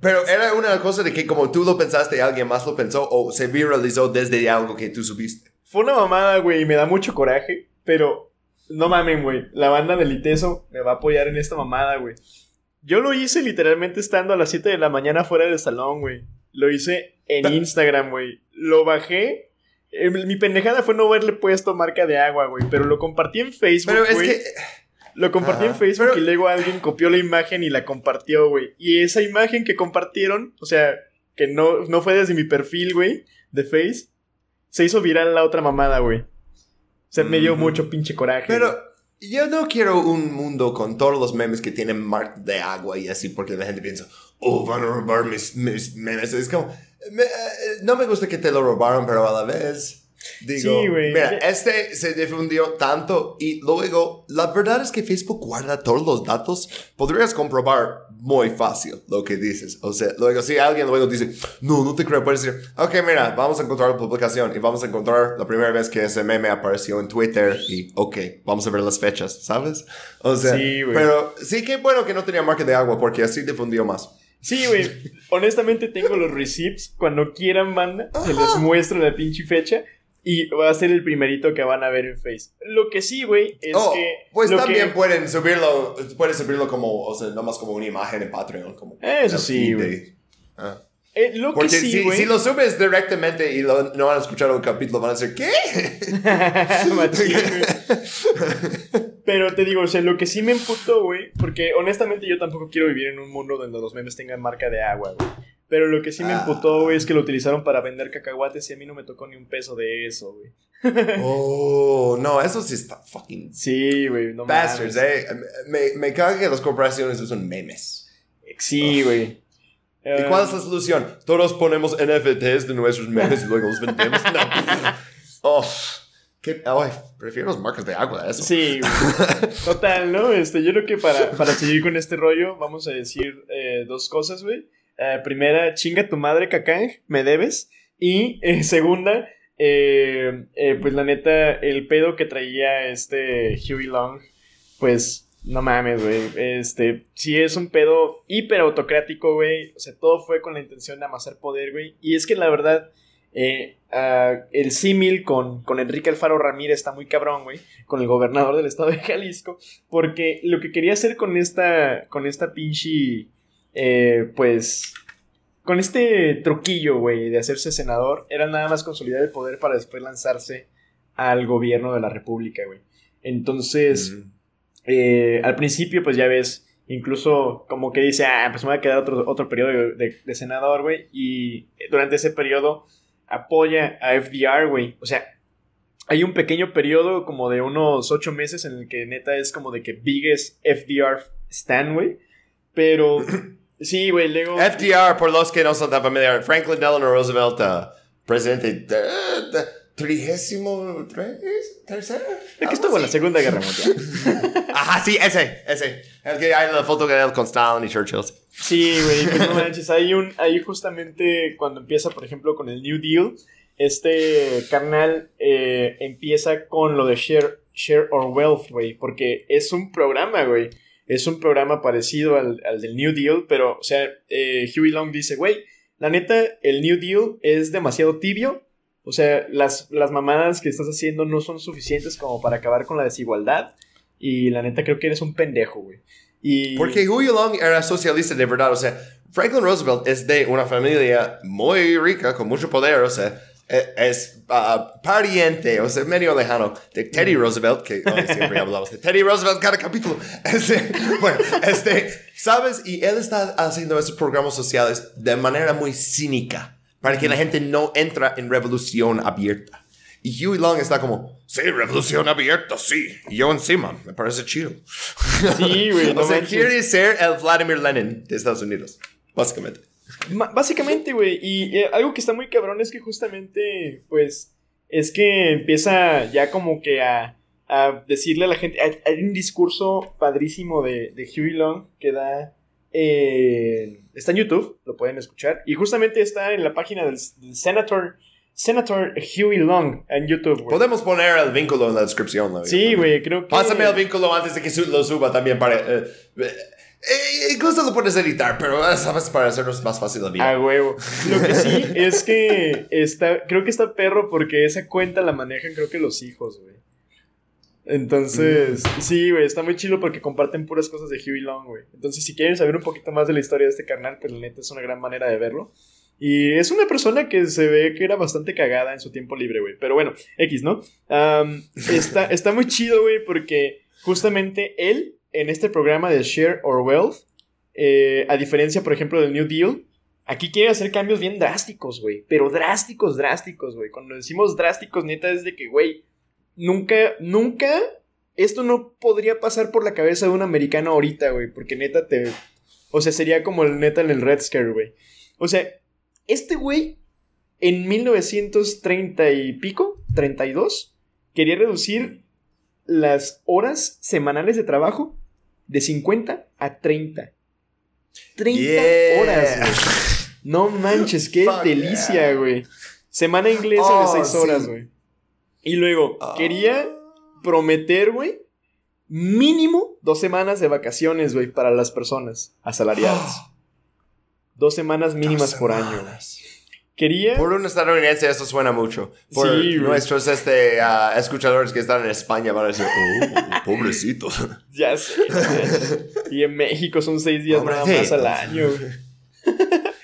Pero era una cosa de que como tú lo pensaste, alguien más lo pensó o se viralizó desde algo que tú subiste. Fue una mamada, güey, y me da mucho coraje, pero no mamen, güey. La banda del Iteso me va a apoyar en esta mamada, güey. Yo lo hice literalmente estando a las 7 de la mañana fuera del salón, güey. Lo hice en Instagram, güey. Lo bajé. Eh, mi pendejada fue no haberle puesto marca de agua, güey. Pero lo compartí en Facebook. Pero es que. Lo compartí en Facebook y luego alguien copió la imagen y la compartió, güey. Y esa imagen que compartieron, o sea, que no, no fue desde mi perfil, güey, de Face, se hizo viral la otra mamada, güey. O sea, me dio mucho pinche coraje. Pero yo no quiero un mundo con todos los memes que tienen marca de agua y así, porque la gente piensa, oh, van a robar mis, mis memes. Es como, eh, no me gusta que te lo robaron, pero a la vez Digo, mira, este se difundió tanto y luego, la verdad es que Facebook guarda todos los datos. Podrías comprobar muy fácil lo que dices. O sea, luego si alguien luego dice, no, no te creo, puedes decir, ok, mira, vamos a encontrar la publicación y vamos a encontrar la primera vez que ese meme apareció en Twitter y, ok, vamos a ver las fechas, ¿sabes? O sea, pero sí que bueno que no tenía marca de agua porque así difundió más. Sí, güey. Honestamente tengo los receipts. Cuando quieran, banda, se les muestro la pinche fecha. Y va a ser el primerito que van a ver en Face. Lo que sí, güey, es oh, que. Pues también pueden subirlo. Pueden subirlo como. O sea, nomás como una imagen en Patreon. Como Eso sí, güey. Ah. Eh, lo Porque que sí, si, si, lo subes directamente y lo, no van a escuchar un capítulo, van a decir, ¿qué? Pero te digo, o sea, lo que sí me emputó, güey, porque honestamente yo tampoco quiero vivir en un mundo donde los memes tengan marca de agua, güey. Pero lo que sí me ah. emputó, güey, es que lo utilizaron para vender cacahuates y a mí no me tocó ni un peso de eso, güey. oh, no, eso sí está fucking. Sí, güey, no Bastards, eh. Me, me caga que las corporaciones usan memes. Sí, güey. ¿Y cuál es la solución? Todos ponemos NFTs de nuestros memes y luego los vendemos. No. oh. ¿Qué? Ay, prefiero las marcas de agua a eso. Sí, güey. Total, ¿no? Este, yo creo que para, para seguir con este rollo, vamos a decir eh, dos cosas, güey. Eh, primera, chinga tu madre, Cacán, me debes. Y eh, segunda, pues la neta, el pedo que traía este Huey Long, pues no mames, güey. Este, sí es un pedo hiper autocrático, güey. O sea, todo fue con la intención de amasar poder, güey. Y es que la verdad, ah, el símil con, con Enrique Alfaro Ramírez está muy cabrón, güey. Con el gobernador del estado de Jalisco. Porque lo que quería hacer con esta, con esta pinche eh, pues con este truquillo, güey, de hacerse senador, era nada más consolidar el poder para después lanzarse al gobierno de la República, güey. Entonces, eh, al principio, pues ya ves, incluso como que dice, ah, pues me voy a quedar otro, otro periodo de, de senador, güey, y durante ese periodo apoya a FDR, güey. O sea, hay un pequeño periodo como de unos ocho meses en el que neta es como de que biggest FDR Stan, güey. Pero Sí, güey, luego. FDR, por los que no son tan familiares, Franklin Delano Roosevelt, uh, presidente de, trigésimo tercero. Es que estuvo en la Segunda Guerra Mundial. Ajá, sí, ese, ese. El que hay la foto de él con Stalin y Churchill. Sí, güey, pues no manches. Hay un, ahí justamente cuando empieza, por ejemplo, con el New Deal, este carnal eh, empieza con lo de Share, share or Wealth, güey, porque es un programa, güey es un programa parecido al, del New Deal, pero, o sea, eh, Huey Long dice, güey, la neta, el New Deal es demasiado tibio. O sea, las, las mamadas que estás haciendo no son suficientes como para acabar con la desigualdad. Y la neta, creo que eres un pendejo, güey. Y... Porque Huey Long era socialista de verdad. O sea, Franklin Roosevelt es de una familia muy rica, con mucho poder. O sea, eh, es uh, pariente, o sea, medio lejano de Teddy mm. Roosevelt, que siempre hablamos de Teddy Roosevelt cada capítulo. Este, bueno, este, ¿sabes? Y él está haciendo esos programas sociales de manera muy cínica, para que la gente no entra en revolución abierta. Y Huey Long está como, sí, revolución abierta, sí. Y yo encima, me parece chido. Sí, güey. o sea, quiere ser el Vladimir Lenin de Estados Unidos, básicamente. Básicamente, güey. Y eh, algo que está muy cabrón es que justamente, pues, es que empieza ya como que a, a decirle a la gente. Hay, hay un discurso padrísimo de, de Huey Long que da. eh, está en YouTube, lo pueden escuchar. Y justamente está en la página del, del Senator, Senator Huey Long en YouTube. Podemos poner el vínculo en la descripción. ¿no? Sí, güey, creo que. Pásame el vínculo antes de que lo suba también para... eh, eh, incluso lo puedes editar, pero eh, sabes para hacernos más fácil la vida. A huevo. Lo que sí es que está, creo que está perro porque esa cuenta la manejan creo que los hijos, güey. Entonces, sí, güey, está muy chido porque comparten puras cosas de Huey Long, güey. Entonces, si quieren saber un poquito más de la historia de este carnal, pues la neta es una gran manera de verlo. Y es una persona que se ve que era bastante cagada en su tiempo libre, güey. Pero bueno, X, ¿no? Está, está muy chido, güey, porque justamente él, en este programa de Share or Wealth, eh, a diferencia, por ejemplo, del New Deal, aquí quiere hacer cambios bien drásticos, güey. Pero drásticos, drásticos, güey. Cuando decimos drásticos, neta, es de que, güey, nunca, nunca, esto no podría pasar por la cabeza de un americano ahorita, güey. Porque neta te... O sea, sería como el neta en el Red Scare, güey. O sea, este güey, en 1930 y pico, 32, quería reducir las horas semanales de trabajo de 50 a 30. 30 Yeah. horas, güey. No manches, qué Fuck delicia, yeah. güey. Semana inglesa Oh, de 6 sí. horas, güey. Y luego, Ah. quería prometer, güey, mínimo dos semanas de vacaciones, güey, para las personas asalariadas. Dos semanas mínimas Dos por año. Quería... Por un estadounidense eso suena mucho. Por Sí, nuestros este, ah, escuchadores que están en España van a decir, oh, pobrecitos. Ya sé. Y en México son seis días nada más al año.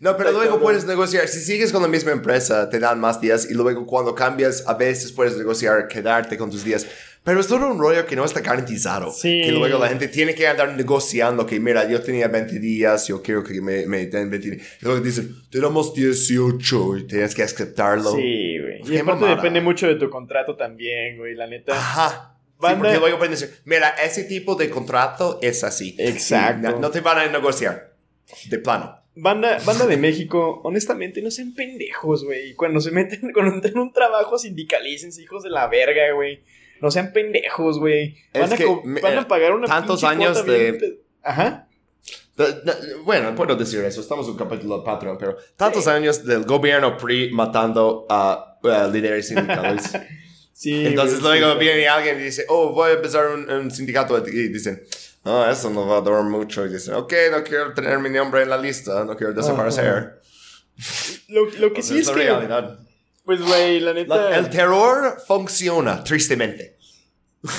No, pero luego puedes negociar. Si sigues con la misma empresa, te dan más días y luego cuando cambias, a veces puedes negociar quedarte con tus días. Pero es todo un rollo que no está garantizado. Sí. Que luego la gente tiene que andar negociando que, mira, yo tenía 20 días, yo quiero que me, me den 20 días. Y luego dicen, tenemos 18 y tienes que aceptarlo. Sí, güey. Y aparte mamada. depende mucho de tu contrato también, güey, la neta. Ajá. Sí, porque luego pueden decir, mira, ese tipo de contrato es así. Exacto. No, no te van a negociar. De plano. Banda, banda de México, honestamente, no sean pendejos, güey. Cuando se meten, cuando entran en un trabajo, sindicalícense, hijos de la verga, güey. No sean pendejos, güey. Van, a me- van a pagar una tantos años de- bien Ajá. Bueno, puedo decir eso, estamos en un capítulo de Patreon, pero tantos Sí. años del gobierno PRI matando a uh, líderes sindicales. Sí. Entonces luego sí. viene alguien y dice, oh, voy a empezar un, un sindicato y dicen, no, eso no va a durar mucho. Y dicen, ok, no quiero tener mi nombre en la lista, no quiero desaparecer. Lo, lo que Pues sí es la que, realidad. pues, güey, la neta. La- el terror funciona, tristemente.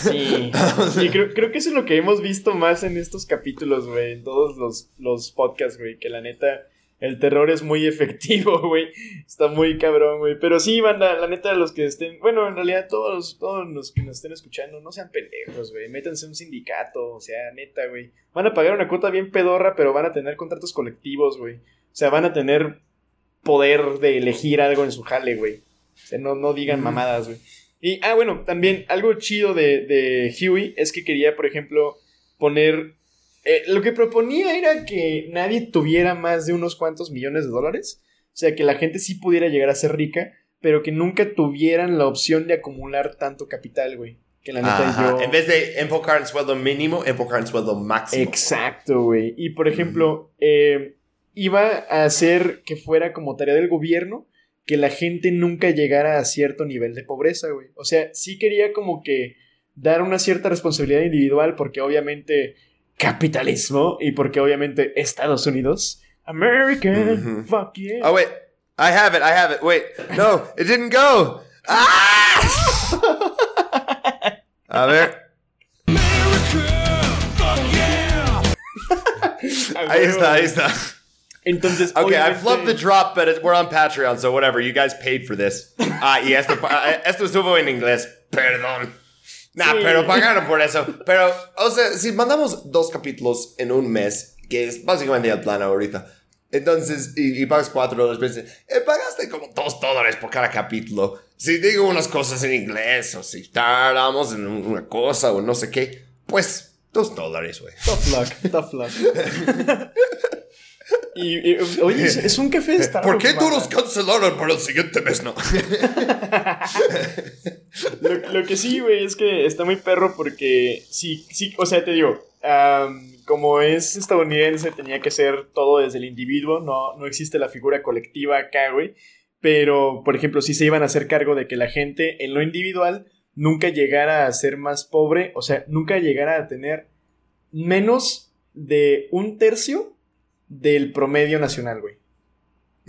Sí. Y creo, creo que eso es lo que hemos visto más en estos capítulos, güey. En todos los, los podcasts, güey. Que la neta, el terror es muy efectivo, güey. Está muy cabrón, güey. Pero sí, banda, la neta, los que estén. Bueno, en realidad, todos, todos los que nos estén escuchando, no sean pendejos, güey. Métanse en un sindicato, o sea, neta, güey. Van a pagar una cuota bien pedorra, pero van a tener contratos colectivos, güey. O sea, van a tener poder de elegir algo en su jale, güey. O sea, no, no digan mamadas, güey. Y, ah, bueno, también algo chido de, de Huey es que quería, por ejemplo, poner... eh, lo que proponía era que nadie tuviera más de unos cuantos millones de dólares. O sea, que la gente sí pudiera llegar a ser rica, pero que nunca tuvieran la opción de acumular tanto capital, güey. Que la neta yo... En vez de enfocar en sueldo mínimo, enfocar en sueldo máximo. Exacto, güey. Y por ejemplo, eh, iba a hacer que fuera como tarea del gobierno que la gente nunca llegara a cierto nivel de pobreza, güey. O sea, sí quería como que dar una cierta responsabilidad individual porque obviamente capitalismo y porque obviamente Estados Unidos, American, fuck yeah. Oh, wait. I have it. I have it. Wait. No, it didn't go. Ah! A ver. Ahí está, ahí está. Entonces, Okay, I obviamente- flubbed the drop, but it, we're on Patreon, so whatever. You guys paid for this. Ah, y esto, ah, esto estuvo en inglés. Perdón. Nah, Sí. pero pagaron por eso. Pero, o sea, si mandamos dos capítulos en un mes, que es básicamente el plan ahorita, entonces, y, y pagas cuatro dólares, eh, pagaste como dos dólares por cada capítulo. Si digo unas cosas en inglés, o si tardamos en una cosa, o no sé qué, pues, dos dólares, güey. Tough luck, tough luck. Y, y, oye, es, es un café de. ¿Por qué banda. todos cancelaron para el siguiente mes? No. Lo, lo que sí, güey, es que está muy perro porque sí, sí, o sea, te digo, como es estadounidense, tenía que ser todo desde el individuo, no, no existe la figura colectiva acá, güey. Pero, por ejemplo, sí se iban a hacer cargo de que la gente en lo individual nunca llegara a ser más pobre, o sea, nunca llegara a tener menos de un tercio del promedio nacional, güey.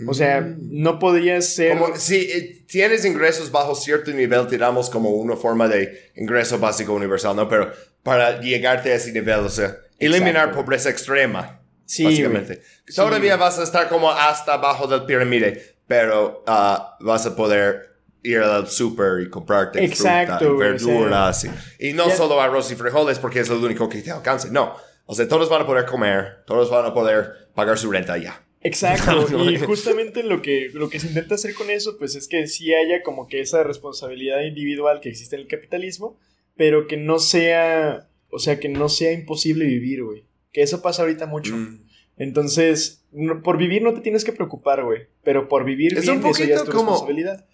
O sea, Mm. no podía ser... Como si eh, tienes ingresos bajo cierto nivel, te damos como una forma de ingreso básico universal, ¿no? Pero para llegarte a ese nivel, o sea, eliminar Exacto. pobreza extrema, Sí, básicamente. Sí, Todavía güey. vas a estar como hasta abajo del pirámide, pero ah, vas a poder ir al super y comprarte Exacto, fruta y güey, o sea, verduras. y, y no ya- solo arroz y frijoles porque es lo único que te alcance, no. O sea, todos van a poder comer, todos van a poder pagar su renta ya. Exacto, No, y justamente lo que, lo que se intenta hacer con eso, pues es que sí haya como que esa responsabilidad individual que existe en el capitalismo, pero que no sea, o sea, que no sea imposible vivir, güey. Que eso pasa ahorita mucho. Mm. Entonces, no- por vivir no te tienes que preocupar, güey, pero por vivir Es bien, un eso ya es poquito tu como- responsabilidad.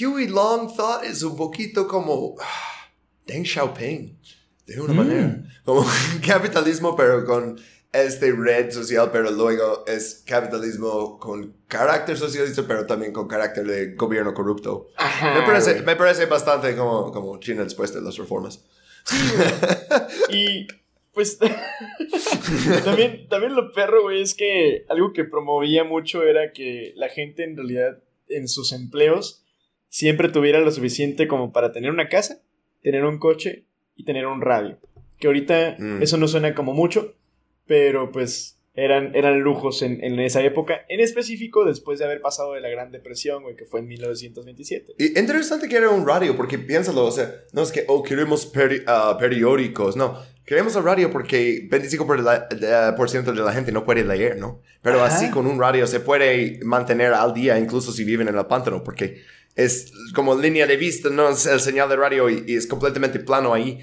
Huey Long Thought es un poquito como ah, Deng Xiaoping, de una Mm. manera. Como capitalismo, pero con este red social, pero luego es capitalismo con carácter socialista, pero también con carácter de gobierno corrupto. Ajá. me, parece, güey. me parece bastante como, como China después de las reformas. Y pues también, también lo perro, güey, es que algo que promovía mucho era que la gente en realidad en sus empleos siempre tuviera lo suficiente como para tener una casa, tener un coche y tener un radio. Que ahorita Mm. eso no suena como mucho, pero pues eran, eran lujos en, en esa época, en específico después de haber pasado de la Gran Depresión, güey, que fue en 1927. Y interesante que era un radio, porque piénsalo, o sea, no es que, oh, queremos peri- ah, periódicos, no. Queremos el radio porque 25% por la- de, por ciento de la gente no puede leer, ¿no? Pero Ajá. así con un radio se puede mantener al día, incluso si viven en el pantano, porque es como línea de vista, no es el señal de radio y, y es completamente plano ahí.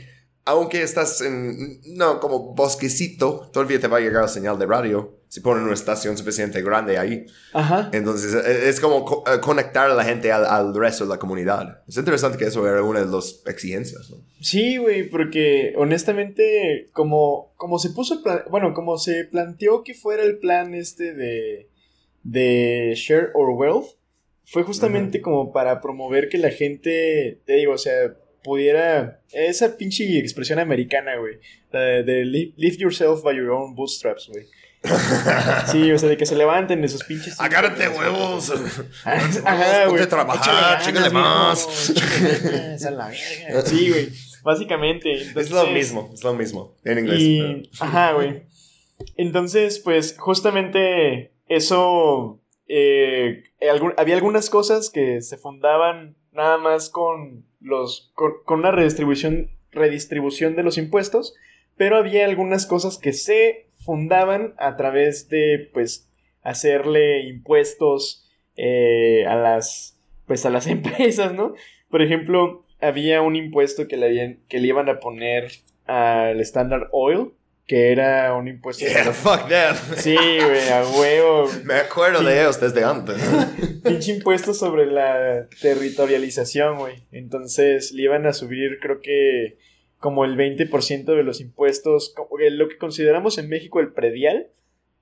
Aunque estás en, no, como bosquecito, todavía te va a llegar la señal de radio si ponen una estación suficiente grande ahí. Ajá. Entonces, e- es como co- eh, conectar a la gente al, al resto de la comunidad. Es interesante que eso era una de las exigencias, ¿no? Sí, güey, porque honestamente, como, como se puso, el bueno, como se planteó que fuera el plan este de, de Share or Wealth, fue justamente como para promover que la gente, te digo, o sea, pudiera, esa pinche expresión americana, güey, de, de yourself by your own bootstraps, güey. Sí, o sea, de que se levanten de sus pinches... Agárrate huevos. Ajá, güey. Trabajar, más. a la verga. Sí, güey. Básicamente. Es lo mismo, es lo mismo. En inglés. Y, ajá, güey. Entonces, pues, justamente eso. Eh, había algunas cosas que se fundaban nada más con los. con una redistribución. redistribución de los impuestos. Pero había algunas cosas que se fundaban a través de. pues. hacerle impuestos eh, a las. pues a las empresas, ¿no? Por ejemplo, había un impuesto que le, habían, que le iban a poner al Standard Oil, que era un impuesto. Yeah, fuck that. Sí, güey, a huevo. Me acuerdo de ellos desde antes. Pinche impuesto sobre la territorialización, güey. Entonces le iban a subir, creo que como el 20% de los impuestos, lo que consideramos en México el predial,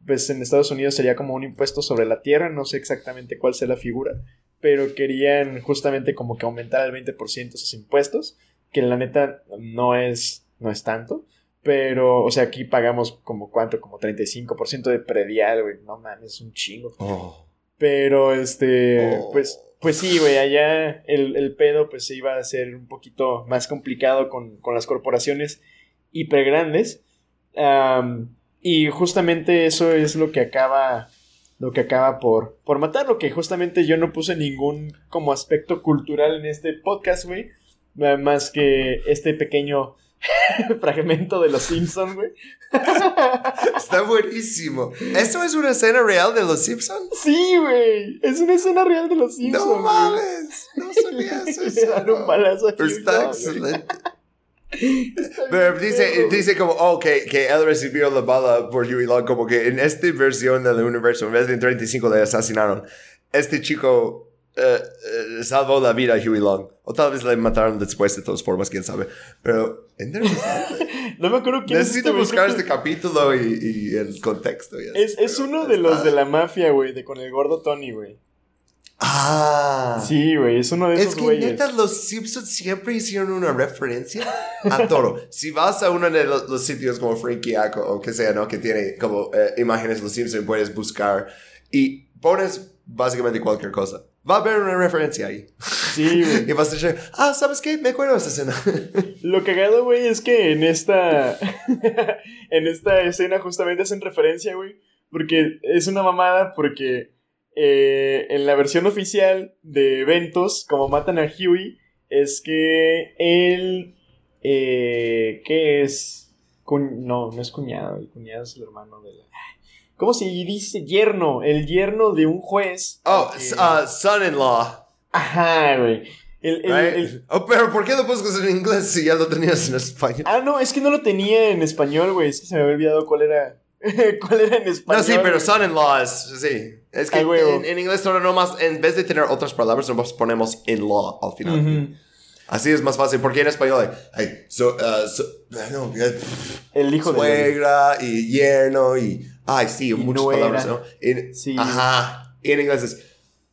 pues en Estados Unidos sería como un impuesto sobre la tierra, no sé exactamente cuál sea la figura, pero querían justamente como que aumentar al 20% esos impuestos, que la neta no es, no es tanto. Pero, o sea, aquí pagamos como cuánto, como 35% de predial, güey. No mames, es un chingo. Oh. Pero, este, Oh. pues, pues sí, güey, allá el, el pedo pues se iba a hacer un poquito más complicado con, con las corporaciones hiper grandes. Am, y justamente eso es lo que acaba, lo que acaba por, por matarlo, que justamente yo no puse ningún como aspecto cultural en este podcast, güey. Más que este pequeño fragmento de los Simpsons, güey. Está buenísimo. ¿Esto es una escena real de los Simpsons? Sí, güey. Es una escena real de los Simpsons. No mames. No sabías Le eso. dan un balazo Hugh está excelente. Pero dice, dice como, oh, que, que él recibió la bala por Huey Long, como que en esta versión del universo, en vez de en 35 le asesinaron, este chico eh, eh, salvó la vida a Huey Long. O tal vez le mataron después de todas formas, quién sabe. Pero, interesante. No me acuerdo quién es Necesito este buscar que- este capítulo y, y el contexto. y Es, es uno de los de la mafia, güey, de con el gordo Tony, güey. Ah. Sí, güey, es uno de Es esos que güeyes. neta, los Simpsons siempre hicieron una referencia a todo. si vas a uno de los, los sitios como Frankie Aco o que sea, ¿no? Que tiene como eh, imágenes de los Simpsons, puedes buscar y pones básicamente cualquier cosa. Va a haber una referencia ahí. Sí, güey. Y vas a decir, ah, ¿sabes qué? Me acuerdo de esa escena. Lo cagado, güey, es que en esta. en esta escena justamente hacen referencia, güey. Porque es una mamada, porque eh, en la versión oficial de eventos, como matan a Huey, es que él. Eh, ¿Qué es? Cu- no, no es cuñado, el cuñado es el hermano de la. ¿Cómo se dice? Yerno, el yerno de un juez. oh, s- uh, son-in-law. Ajá, güey. El- el- right? el- Oh, pero ¿por qué lo buscas en inglés si ya lo tenías en español? Ah, no, es que no lo tenía en español, güey. Es que se me había olvidado cuál era. cuál era en español. No, sí, pero son-in-law es, sí. Es que Ay, en, en inglés solo nomás, en vez de tener otras palabras, nomás ponemos in-law al final. Así es más fácil, porque en español hay, so, uh, so- no, eh, El hijo de. suegra y yerno y, ay, sí, muchas nuera. palabras, ¿no? En- Sí. Ajá. Y en inglés es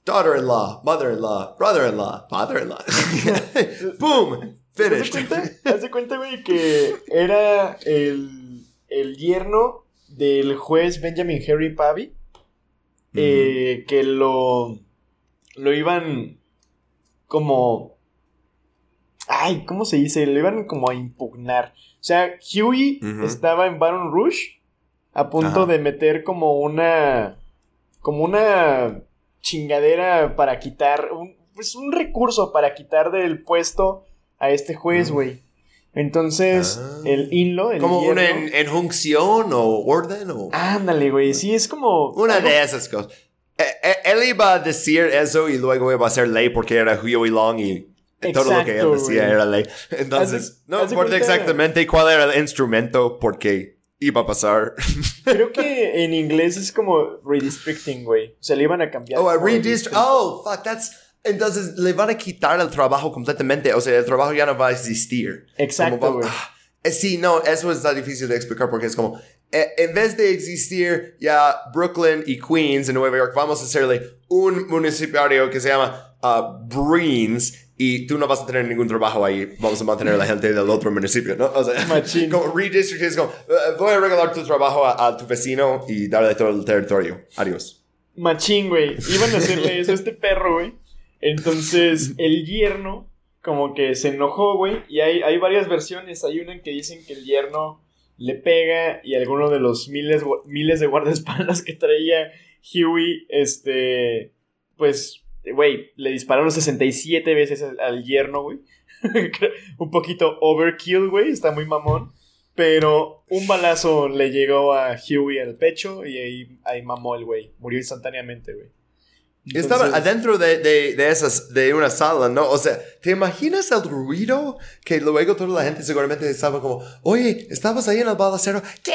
daughter-in-law, mother-in-law, brother-in-law, father-in-law. Boom, ¿Te das finished. cuenta? Haz de cuenta, güey, que era el, el yerno del juez Benjamin Harry Pavy. eh, que lo. Lo iban. Como. Ay, ¿cómo se dice? Lo iban como a impugnar. O sea, Huey estaba en Baron Rouge. A punto Ajá. de meter como una. Como una chingadera para quitar. Un, pues un recurso para quitar del puesto a este juez, güey. Entonces, Ah. el inlo, el Como una yerno- en- enjunción o orden o... Ándale, güey. Sí, es como. Una algo- de esas cosas. Eh, eh, Él iba a decir eso y luego iba a ser ley porque era Huey Long y todo lo que él decía güey. era ley. Entonces, no importa cuenta- exactamente cuál era el instrumento porque iba a pasar. Creo que en inglés es como redistricting, güey. O sea, le iban a cambiar. oh, a. Oh, fuck, that's... Entonces le van a quitar el trabajo completamente. O sea, el trabajo ya no va a existir. Exacto, güey. Ah, eh, Sí, no, eso está difícil de explicar porque es como, eh, en vez de existir ya Brooklyn y Queens en Nueva York, vamos a hacerle un municipio que se llama ah, Breens y tú no vas a tener ningún trabajo ahí, vamos a mantener a la gente del otro municipio, ¿no? O sea, Machín. como redistrict es como, eh, voy a regalar tu trabajo a, a tu vecino y darle todo el territorio. Adiós. Machín, güey. Iban a hacerle eso a este perro, güey. Entonces, el yerno, como que se enojó, güey. Y hay, hay varias versiones. Hay una en que dicen que el yerno le pega y alguno de los miles, miles de guardaespaldas que traía Huey, este, pues, güey, le dispararon 67 veces al, yerno, güey. un poquito overkill, güey. Está muy mamón. Pero un balazo le llegó a Huey al pecho y ahí, ahí mamó el güey. Murió instantáneamente, güey. Y Estaba Entonces- adentro de, de, de, esas, de una sala, ¿no? O sea, ¿te imaginas el ruido? Que luego toda la gente seguramente estaba como, oye, ¿estabas ahí en el balacero? ¿Qué?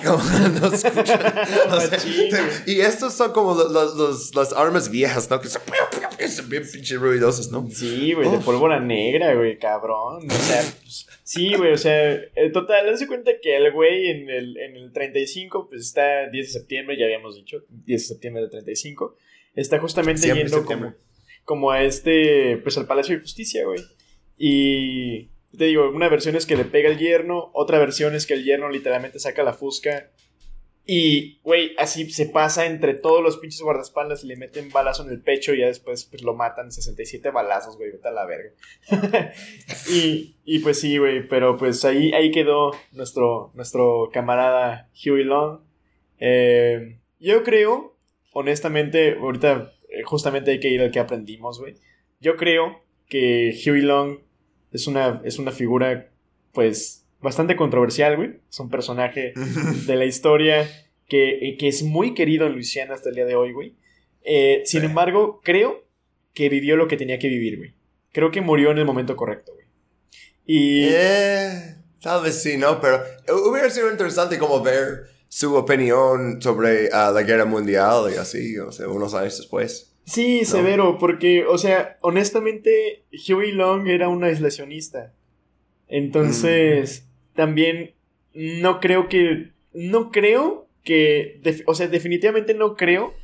Como no escuchan. O sea, te- y estos son como lo- lo- los, las armas viejas, ¿no? Que son, bien pinche ruidosos, ¿no? Sí, güey, de Uf. pólvora negra, güey, cabrón. O sea, pues, sí, güey, o sea, eh, total, hazte cuenta que el güey en el, en el 35, pues está 10 de septiembre, ya habíamos dicho, 10 de septiembre del 35, está justamente Siempre yendo como, como a este, pues al Palacio de Justicia, güey. Y te digo, una versión es que le pega el yerno, otra versión es que el yerno literalmente saca la fusca. Y, güey, así se pasa entre todos los pinches guardaespaldas y le meten balazo en el pecho y ya después pues, lo matan 67 balazos, güey, vete a la verga. y, y pues sí, güey, pero pues ahí, ahí quedó nuestro, nuestro camarada Huey Long. Eh, yo creo, honestamente, ahorita eh, justamente hay que ir al que aprendimos, güey. Yo creo que Huey Long es una, es una figura, pues, bastante controversial, güey. Es un personaje de la historia que, eh, que es muy querido en Luisiana hasta el día de hoy, güey. Eh, sin embargo, creo que vivió lo que tenía que vivir, güey. Creo que murió en el momento correcto, güey. Y... Eh, tal vez sí, ¿no? Pero hubiera sido interesante como ver su opinión sobre ah, la guerra mundial y así, o sea, unos años después. Sí, severo, porque, o sea, honestamente, Huey Long era un aislacionista. Entonces, también no creo que. No creo que. o sea, definitivamente no creo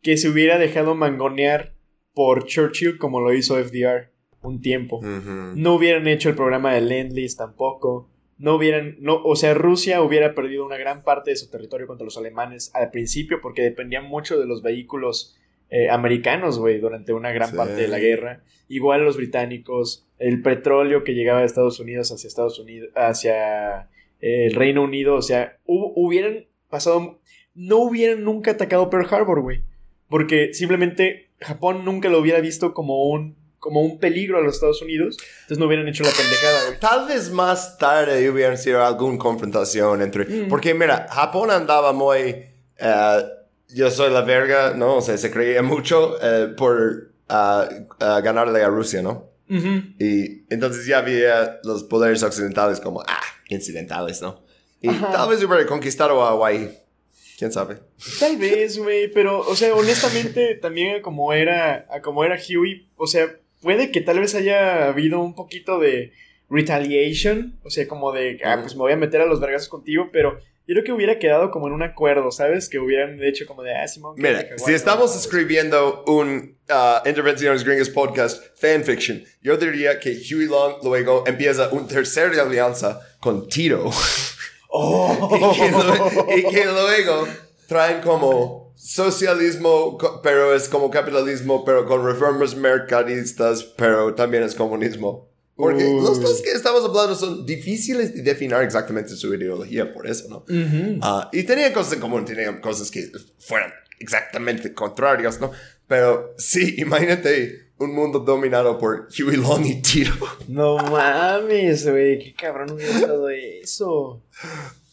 que se hubiera dejado mangonear por Churchill como lo hizo FDR un tiempo. No hubieran hecho el programa de Lend-Lease tampoco. No hubieran, no, o sea, Rusia hubiera perdido una gran parte de su territorio contra los alemanes al principio porque dependían mucho de los vehículos eh, americanos, güey, durante una gran parte de la guerra. Igual los británicos, el petróleo que llegaba de Estados Unidos hacia Estados Unidos, hacia eh, el Reino Unido, o sea, hubieran pasado, no hubieran nunca atacado Pearl Harbor, güey, porque simplemente Japón nunca lo hubiera visto como un como un peligro a los Estados Unidos, entonces no hubieran hecho la pendejada, güey. Tal vez más tarde hubieran sido alguna confrontación entre... Mm. Porque mira, Japón andaba muy... Eh, yo soy la verga, ¿no? O sea, se creía mucho eh, por uh, ganarle a Rusia, ¿no? Y entonces ya había los poderes occidentales como, ah, incidentales, ¿no? Y tal vez hubiera conquistado a Hawaii. ¿Quién sabe? Tal vez, güey, pero, o sea, honestamente, también como era, como era Huey, o sea, puede que tal vez haya habido un poquito de retaliation, o sea, como de, ah, pues me voy a meter a los vergazos contigo, pero yo creo que hubiera quedado como en un acuerdo, ¿sabes? Que hubieran hecho como de, ah, Simón. Mira, si estamos escribiendo un uh, Intervenciones Gringas podcast fanfiction, yo diría que Huey Long luego empieza una tercera alianza con Tito. Oh. y, que luego, traen como socialismo, pero es como capitalismo, pero con reformas mercadistas, pero también es comunismo. Porque los dos que estamos hablando son difíciles de definir exactamente su ideología, por eso, ¿no? Ah, y tenían cosas en común, tenían cosas que fueran exactamente contrarias, ¿no? Pero sí, imagínate un mundo dominado por Huey Long y Tito. No mames, güey, qué cabrón hubiera todo eso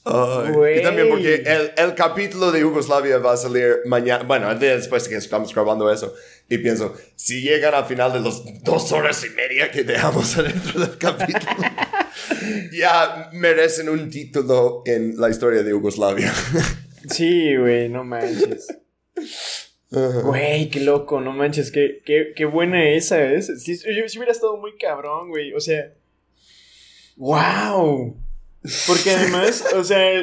y también porque el, el, capítulo de Yugoslavia va a salir mañana, bueno, después de que estamos grabando eso. Y pienso, si llegan al final de los dos horas y media que dejamos adentro del capítulo, ya merecen un título en la historia de Yugoslavia. sí, güey, no manches. Güey, qué loco, no manches, qué, qué, qué buena esa es. Si, si hubiera estado muy cabrón, güey, o sea... ¡Wow! Porque además, o sea,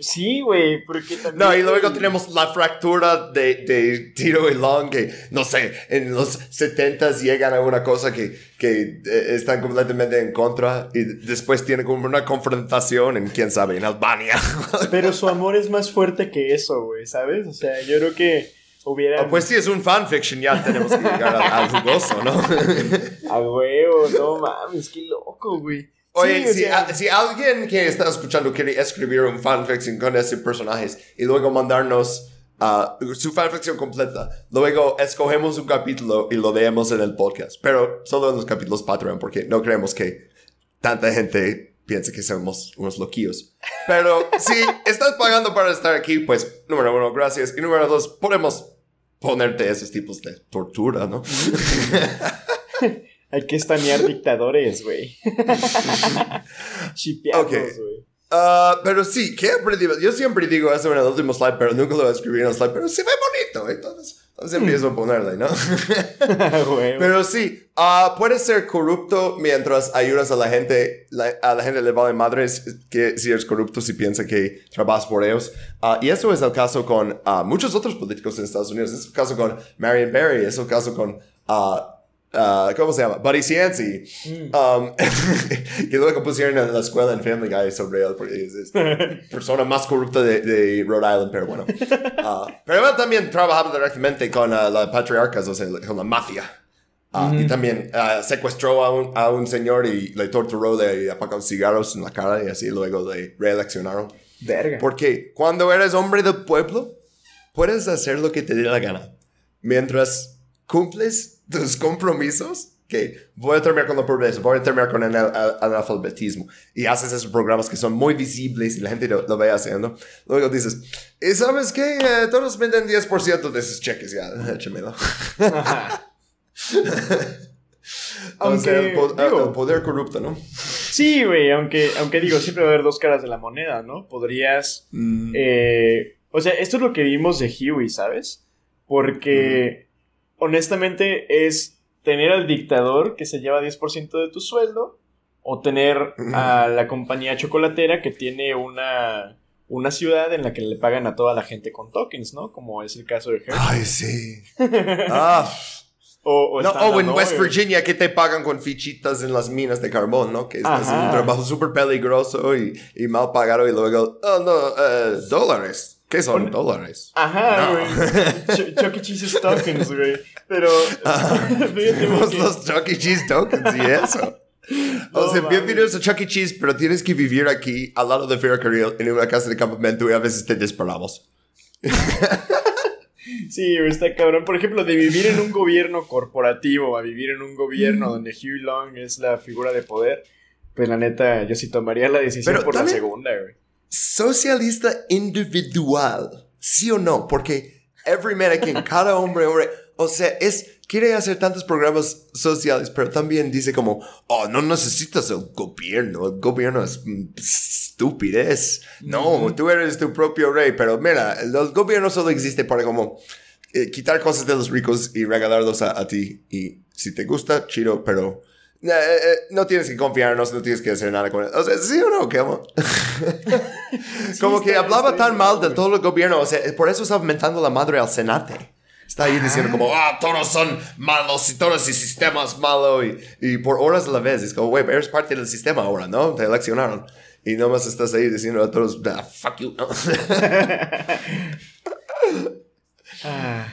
sí, güey, porque también... No, y luego tenemos la fractura de, de Tiro y Long, que, no sé, en los 70 llegan a una cosa que, que eh, están completamente en contra y después tienen como una confrontación en, quién sabe, en Albania. Pero su amor es más fuerte que eso, güey, ¿sabes? O sea, yo creo que hubiera... Ah, pues sí, es un fanfiction, ya tenemos que llegar al, jugoso, ¿no? a huevo, no mames, qué loco, güey. Oye, si, si, alguien que está escuchando quiere escribir un fanfiction con ese personajes y luego mandarnos uh, su fanfiction completa, luego escogemos un capítulo y lo leemos en el podcast, pero solo en los capítulos Patreon porque no creemos que tanta gente piense que somos unos loquillos. Pero si estás pagando para estar aquí, pues número uno, gracias. Y número dos, podemos ponerte esos tipos de tortura, ¿no? Hay que estanear dictadores, güey. Chipeados, güey. Ah, pero sí, ¿qué aprendido? Yo siempre digo eso en el último slide, pero nunca lo escribí en el slide, pero se ve bonito, entonces, entonces empiezo a ponerle, ¿no? pero sí, uh, puedes ser corrupto mientras ayudas a la gente, a la gente le vale madres que si eres corrupto, si piensa que trabajas por ellos. Uh, y eso es el caso con muchos otros políticos en Estados Unidos, es el caso con Marion Barry, es el caso con Uh, ¿Cómo se llama? Buddy Cianci. Mm. Um, que luego pusieron en la escuela en Family Guy sobre él, porque es, persona más corrupta de, de, Rhode Island, pero bueno. Uh, pero él también trabajaba directamente con uh, la patriarcas, o sea, con la mafia. Y también secuestró a un, a un, señor y le torturó, le apagó cigarros en la cara y así luego le reeleccionaron. Verga. Porque cuando eres hombre del pueblo, puedes hacer lo que te dé la gana. Mientras cumples tus compromisos que voy a terminar con la pobreza, voy a terminar con el analfabetismo y haces esos programas que son muy visibles y la gente lo, ve haciendo. Luego dices, ¿y sabes qué? Eh, todos venden 10% de esos cheques, ya, échamelo. Aunque, el, poder corrupto, ¿no? Sí, güey, aunque, aunque digo, siempre va a haber dos caras de la moneda, ¿no? Podrías... Mm. eh, o sea, esto es lo que vimos de Huey, ¿sabes? Porque, honestamente, es tener al dictador que se lleva 10% de tu sueldo o tener a la compañía chocolatera que tiene una, una ciudad en la que le pagan a toda la gente con tokens, ¿no? Como es el caso de Hershey. Ay, sí. Ah. o, o No, o en West. Virginia que te pagan con fichitas en las minas de carbón, ¿no? Que es, un trabajo súper peligroso y, y mal pagado y luego, oh no, eh, dólares. ¿Qué son dólares? Ajá, No. güey. Ch- Chuck E. Cheese tokens, güey. Pero, Tenemos que- los Chuck E. Cheese tokens y eso. No o sea, bienvenidos a Chuck E. Cheese, pero tienes que vivir aquí al lado de Ferrocarril en una casa de campamento y a veces te disparamos. Sí, está cabrón. Por ejemplo, de vivir en un gobierno corporativo a vivir en un gobierno donde Hugh Long es la figura de poder, pues la neta, yo sí tomaría la decisión Pero por también- la segunda, güey. Socialista individual, ¿sí o no? Porque every American, cada hombre, hombre, o sea, es, quiere hacer tantos programas sociales, pero también dice como, oh, no necesitas el gobierno, el gobierno es mm, estupidez. No, tú eres tu propio rey, pero mira, el, el gobierno solo existe para como eh, quitar cosas de los ricos y regalarlos a, a ti. Y si te gusta, chido, pero... eh, eh, no tienes que confiarnos, no tienes que hacer nada con él. O sea, ¿sí o no? Como, como que hablaba tan mal de todo el gobierno. O sea, por eso está aumentando la madre al senate. Está ahí diciendo como, ah, todos son malos y todo ese sistema es malo. Y, y por horas a la vez. Es como, güey, eres parte del sistema ahora, ¿no? Te eleccionaron. Y nomás estás ahí diciendo a todos, ah, fuck you. ¿no? Ah.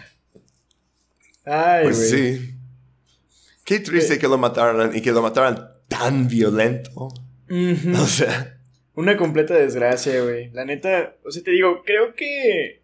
Ay. Pues sí. Qué triste que lo mataran y que lo mataran tan violento. O sea, Una completa desgracia, güey. La neta, o sea, te digo, creo que eh,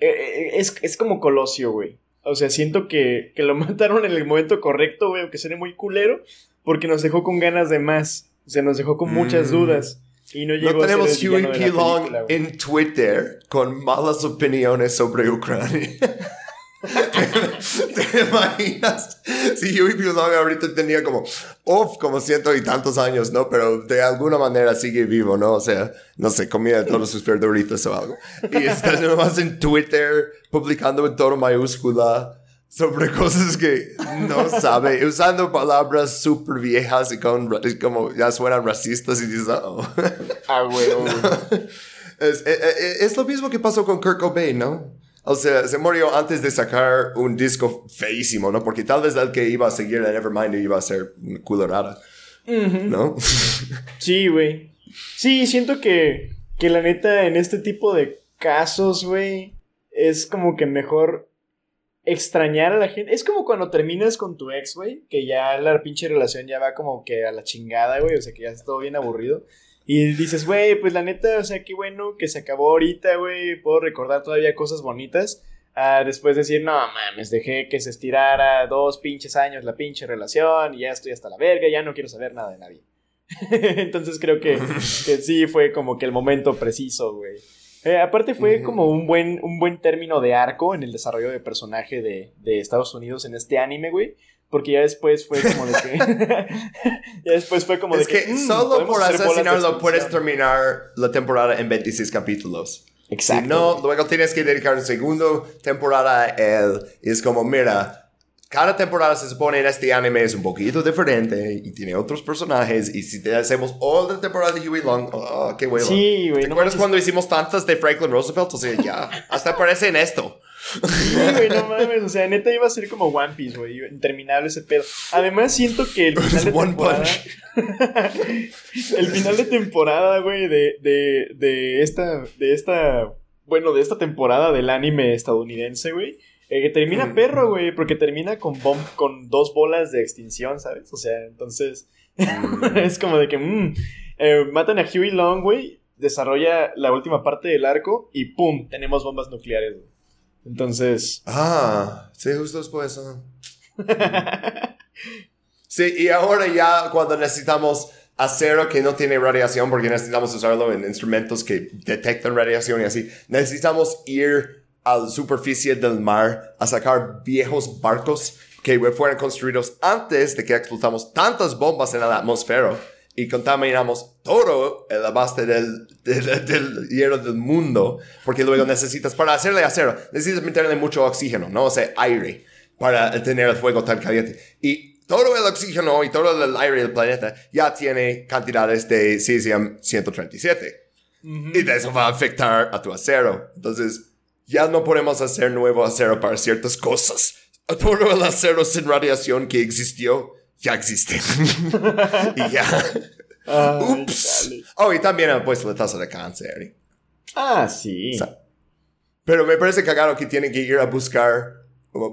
eh, es, es como Colosio, güey. O sea, siento que, que lo mataron en el momento correcto, güey, aunque suene muy culero, porque nos dejó con ganas de más. O sea, nos dejó con muchas Mm. dudas. Y no llegó no tenemos a ser el Huey P. Long película, en Twitter con malas opiniones sobre Ucrania. ¿Te, te imaginas si Huey. Long ahorita tenía como, uff, como ciento y tantos años, ¿no? Pero de alguna manera sigue vivo, ¿no? O sea, no sé, comía todos sus verduritas o algo. Y está nomás en Twitter publicando en todo mayúscula sobre cosas que no sabe, usando palabras súper viejas y con, como ya suenan racistas y dices, oh. Ah, güey. Es, eh, eh, es lo mismo que pasó con Kurt Cobain, ¿no? O sea, se murió antes de sacar un disco feísimo, ¿no? Porque tal vez el que iba a seguir en Nevermind iba a ser culerada, Ujú. ¿no? Sí, güey. Sí, siento que, que la neta en este tipo de casos, güey, es como que mejor extrañar a la gente. Es como cuando terminas con tu ex, güey, que ya la pinche relación ya va como que a la chingada, güey, o sea, que ya está todo bien aburrido. Y dices, güey, pues la neta, o sea, qué bueno que se acabó ahorita, güey, puedo recordar todavía cosas bonitas. Ah, después decir, no mames, dejé que se estirara dos pinches años la pinche relación y ya estoy hasta la verga, ya no quiero saber nada de nadie. Entonces creo que, que sí fue como que el momento preciso, güey. Eh, aparte fue como un buen, un buen término de arco en el desarrollo de personaje de, de Estados Unidos en este anime, güey. Porque ya después fue como de que... ya después fue como es de que, que... mm, solo por asesinarlo puedes terminar la temporada en 26 capítulos. Exacto. Si no, luego tienes que dedicar una segunda temporada a él. Y es como, mira, cada temporada se supone en este anime es un poquito diferente y tiene otros personajes. Y si te hacemos otra temporada de Huey Long, oh, qué huevo. Sí, güey. ¿Te no acuerdas cuando hicimos tantas de Franklin Roosevelt? O sea, ya, hasta aparece en esto. Sí, güey, no mames. O sea, neta iba a ser como One Piece, güey. Interminable ese pedo. Además, siento que el final de temporada. el final de temporada, güey, de, de, de esta. De esta. Bueno, de esta temporada del anime estadounidense, güey. eh, que termina Mm. perro, güey. Porque termina con, bom- con dos bolas de extinción, ¿sabes? O sea, entonces. es como de que. mm, eh, matan a Huey Long, güey. Desarrolla la última parte del arco. Y ¡pum! Tenemos bombas nucleares, güey. Entonces. Ah, sí, justo después. Sí, y ahora ya cuando necesitamos acero que no tiene radiación, porque necesitamos usarlo en instrumentos que detectan radiación y así, necesitamos ir a la superficie del mar a sacar viejos barcos que fueron construidos antes de que explotamos tantas bombas en la atmósfera. Y contaminamos todo el base del, del, del, hierro del mundo, porque luego necesitas, para hacerle acero, necesitas meterle mucho oxígeno, ¿no? O sea, aire, para tener el fuego tan caliente. Y todo el oxígeno y todo el aire del planeta ya tiene cantidades de cesium 137. Y de eso va a afectar a tu acero. Entonces, ya no podemos hacer nuevo acero para ciertas cosas. Todo el acero sin radiación que existió ya existe. y ya. Ups. Oh, y también han puesto la tasa de cáncer. Ah, sí. pero me parece cagado que tienen que ir a buscar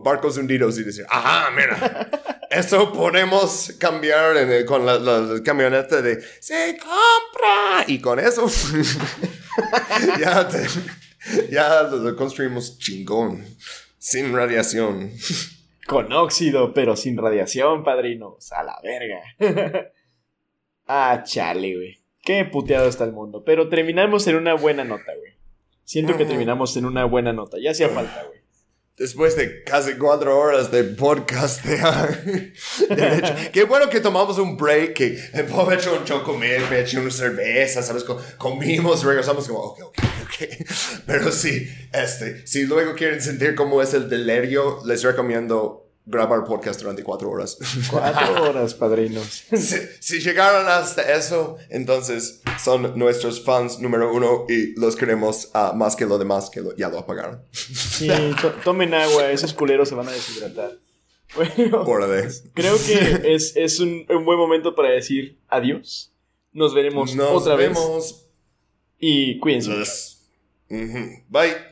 barcos hundidos y decir, ajá, mira, eso podemos cambiar con la, la, camioneta de se compra y con eso ya, ya lo construimos chingón, sin radiación. Con óxido, pero sin radiación, padrinos. A la verga. ah, chale, güey. Qué puteado está el mundo. Pero terminamos en una buena nota, güey. Siento que terminamos en una buena nota. Ya hacía falta, güey. Después de casi cuatro horas de podcast, de, qué bueno que tomamos un break, que me hecho un choco me eché una cerveza, ¿sabes? Comimos, regresamos como, ok, ok, ok. Pero sí, este, si luego quieren sentir cómo es el delirio, les recomiendo grabar podcast durante cuatro horas. Cuatro horas, padrinos. Si, llegaron hasta eso, entonces son nuestros fans número uno y los queremos uh, más que lo demás que ya lo apagaron. Sí, tomen agua, esos culeros se van a deshidratar. Bueno, creo que es, es un, un, buen momento para decir adiós. Nos veremos Nos otra vemos. vez. Y cuídense. Bye.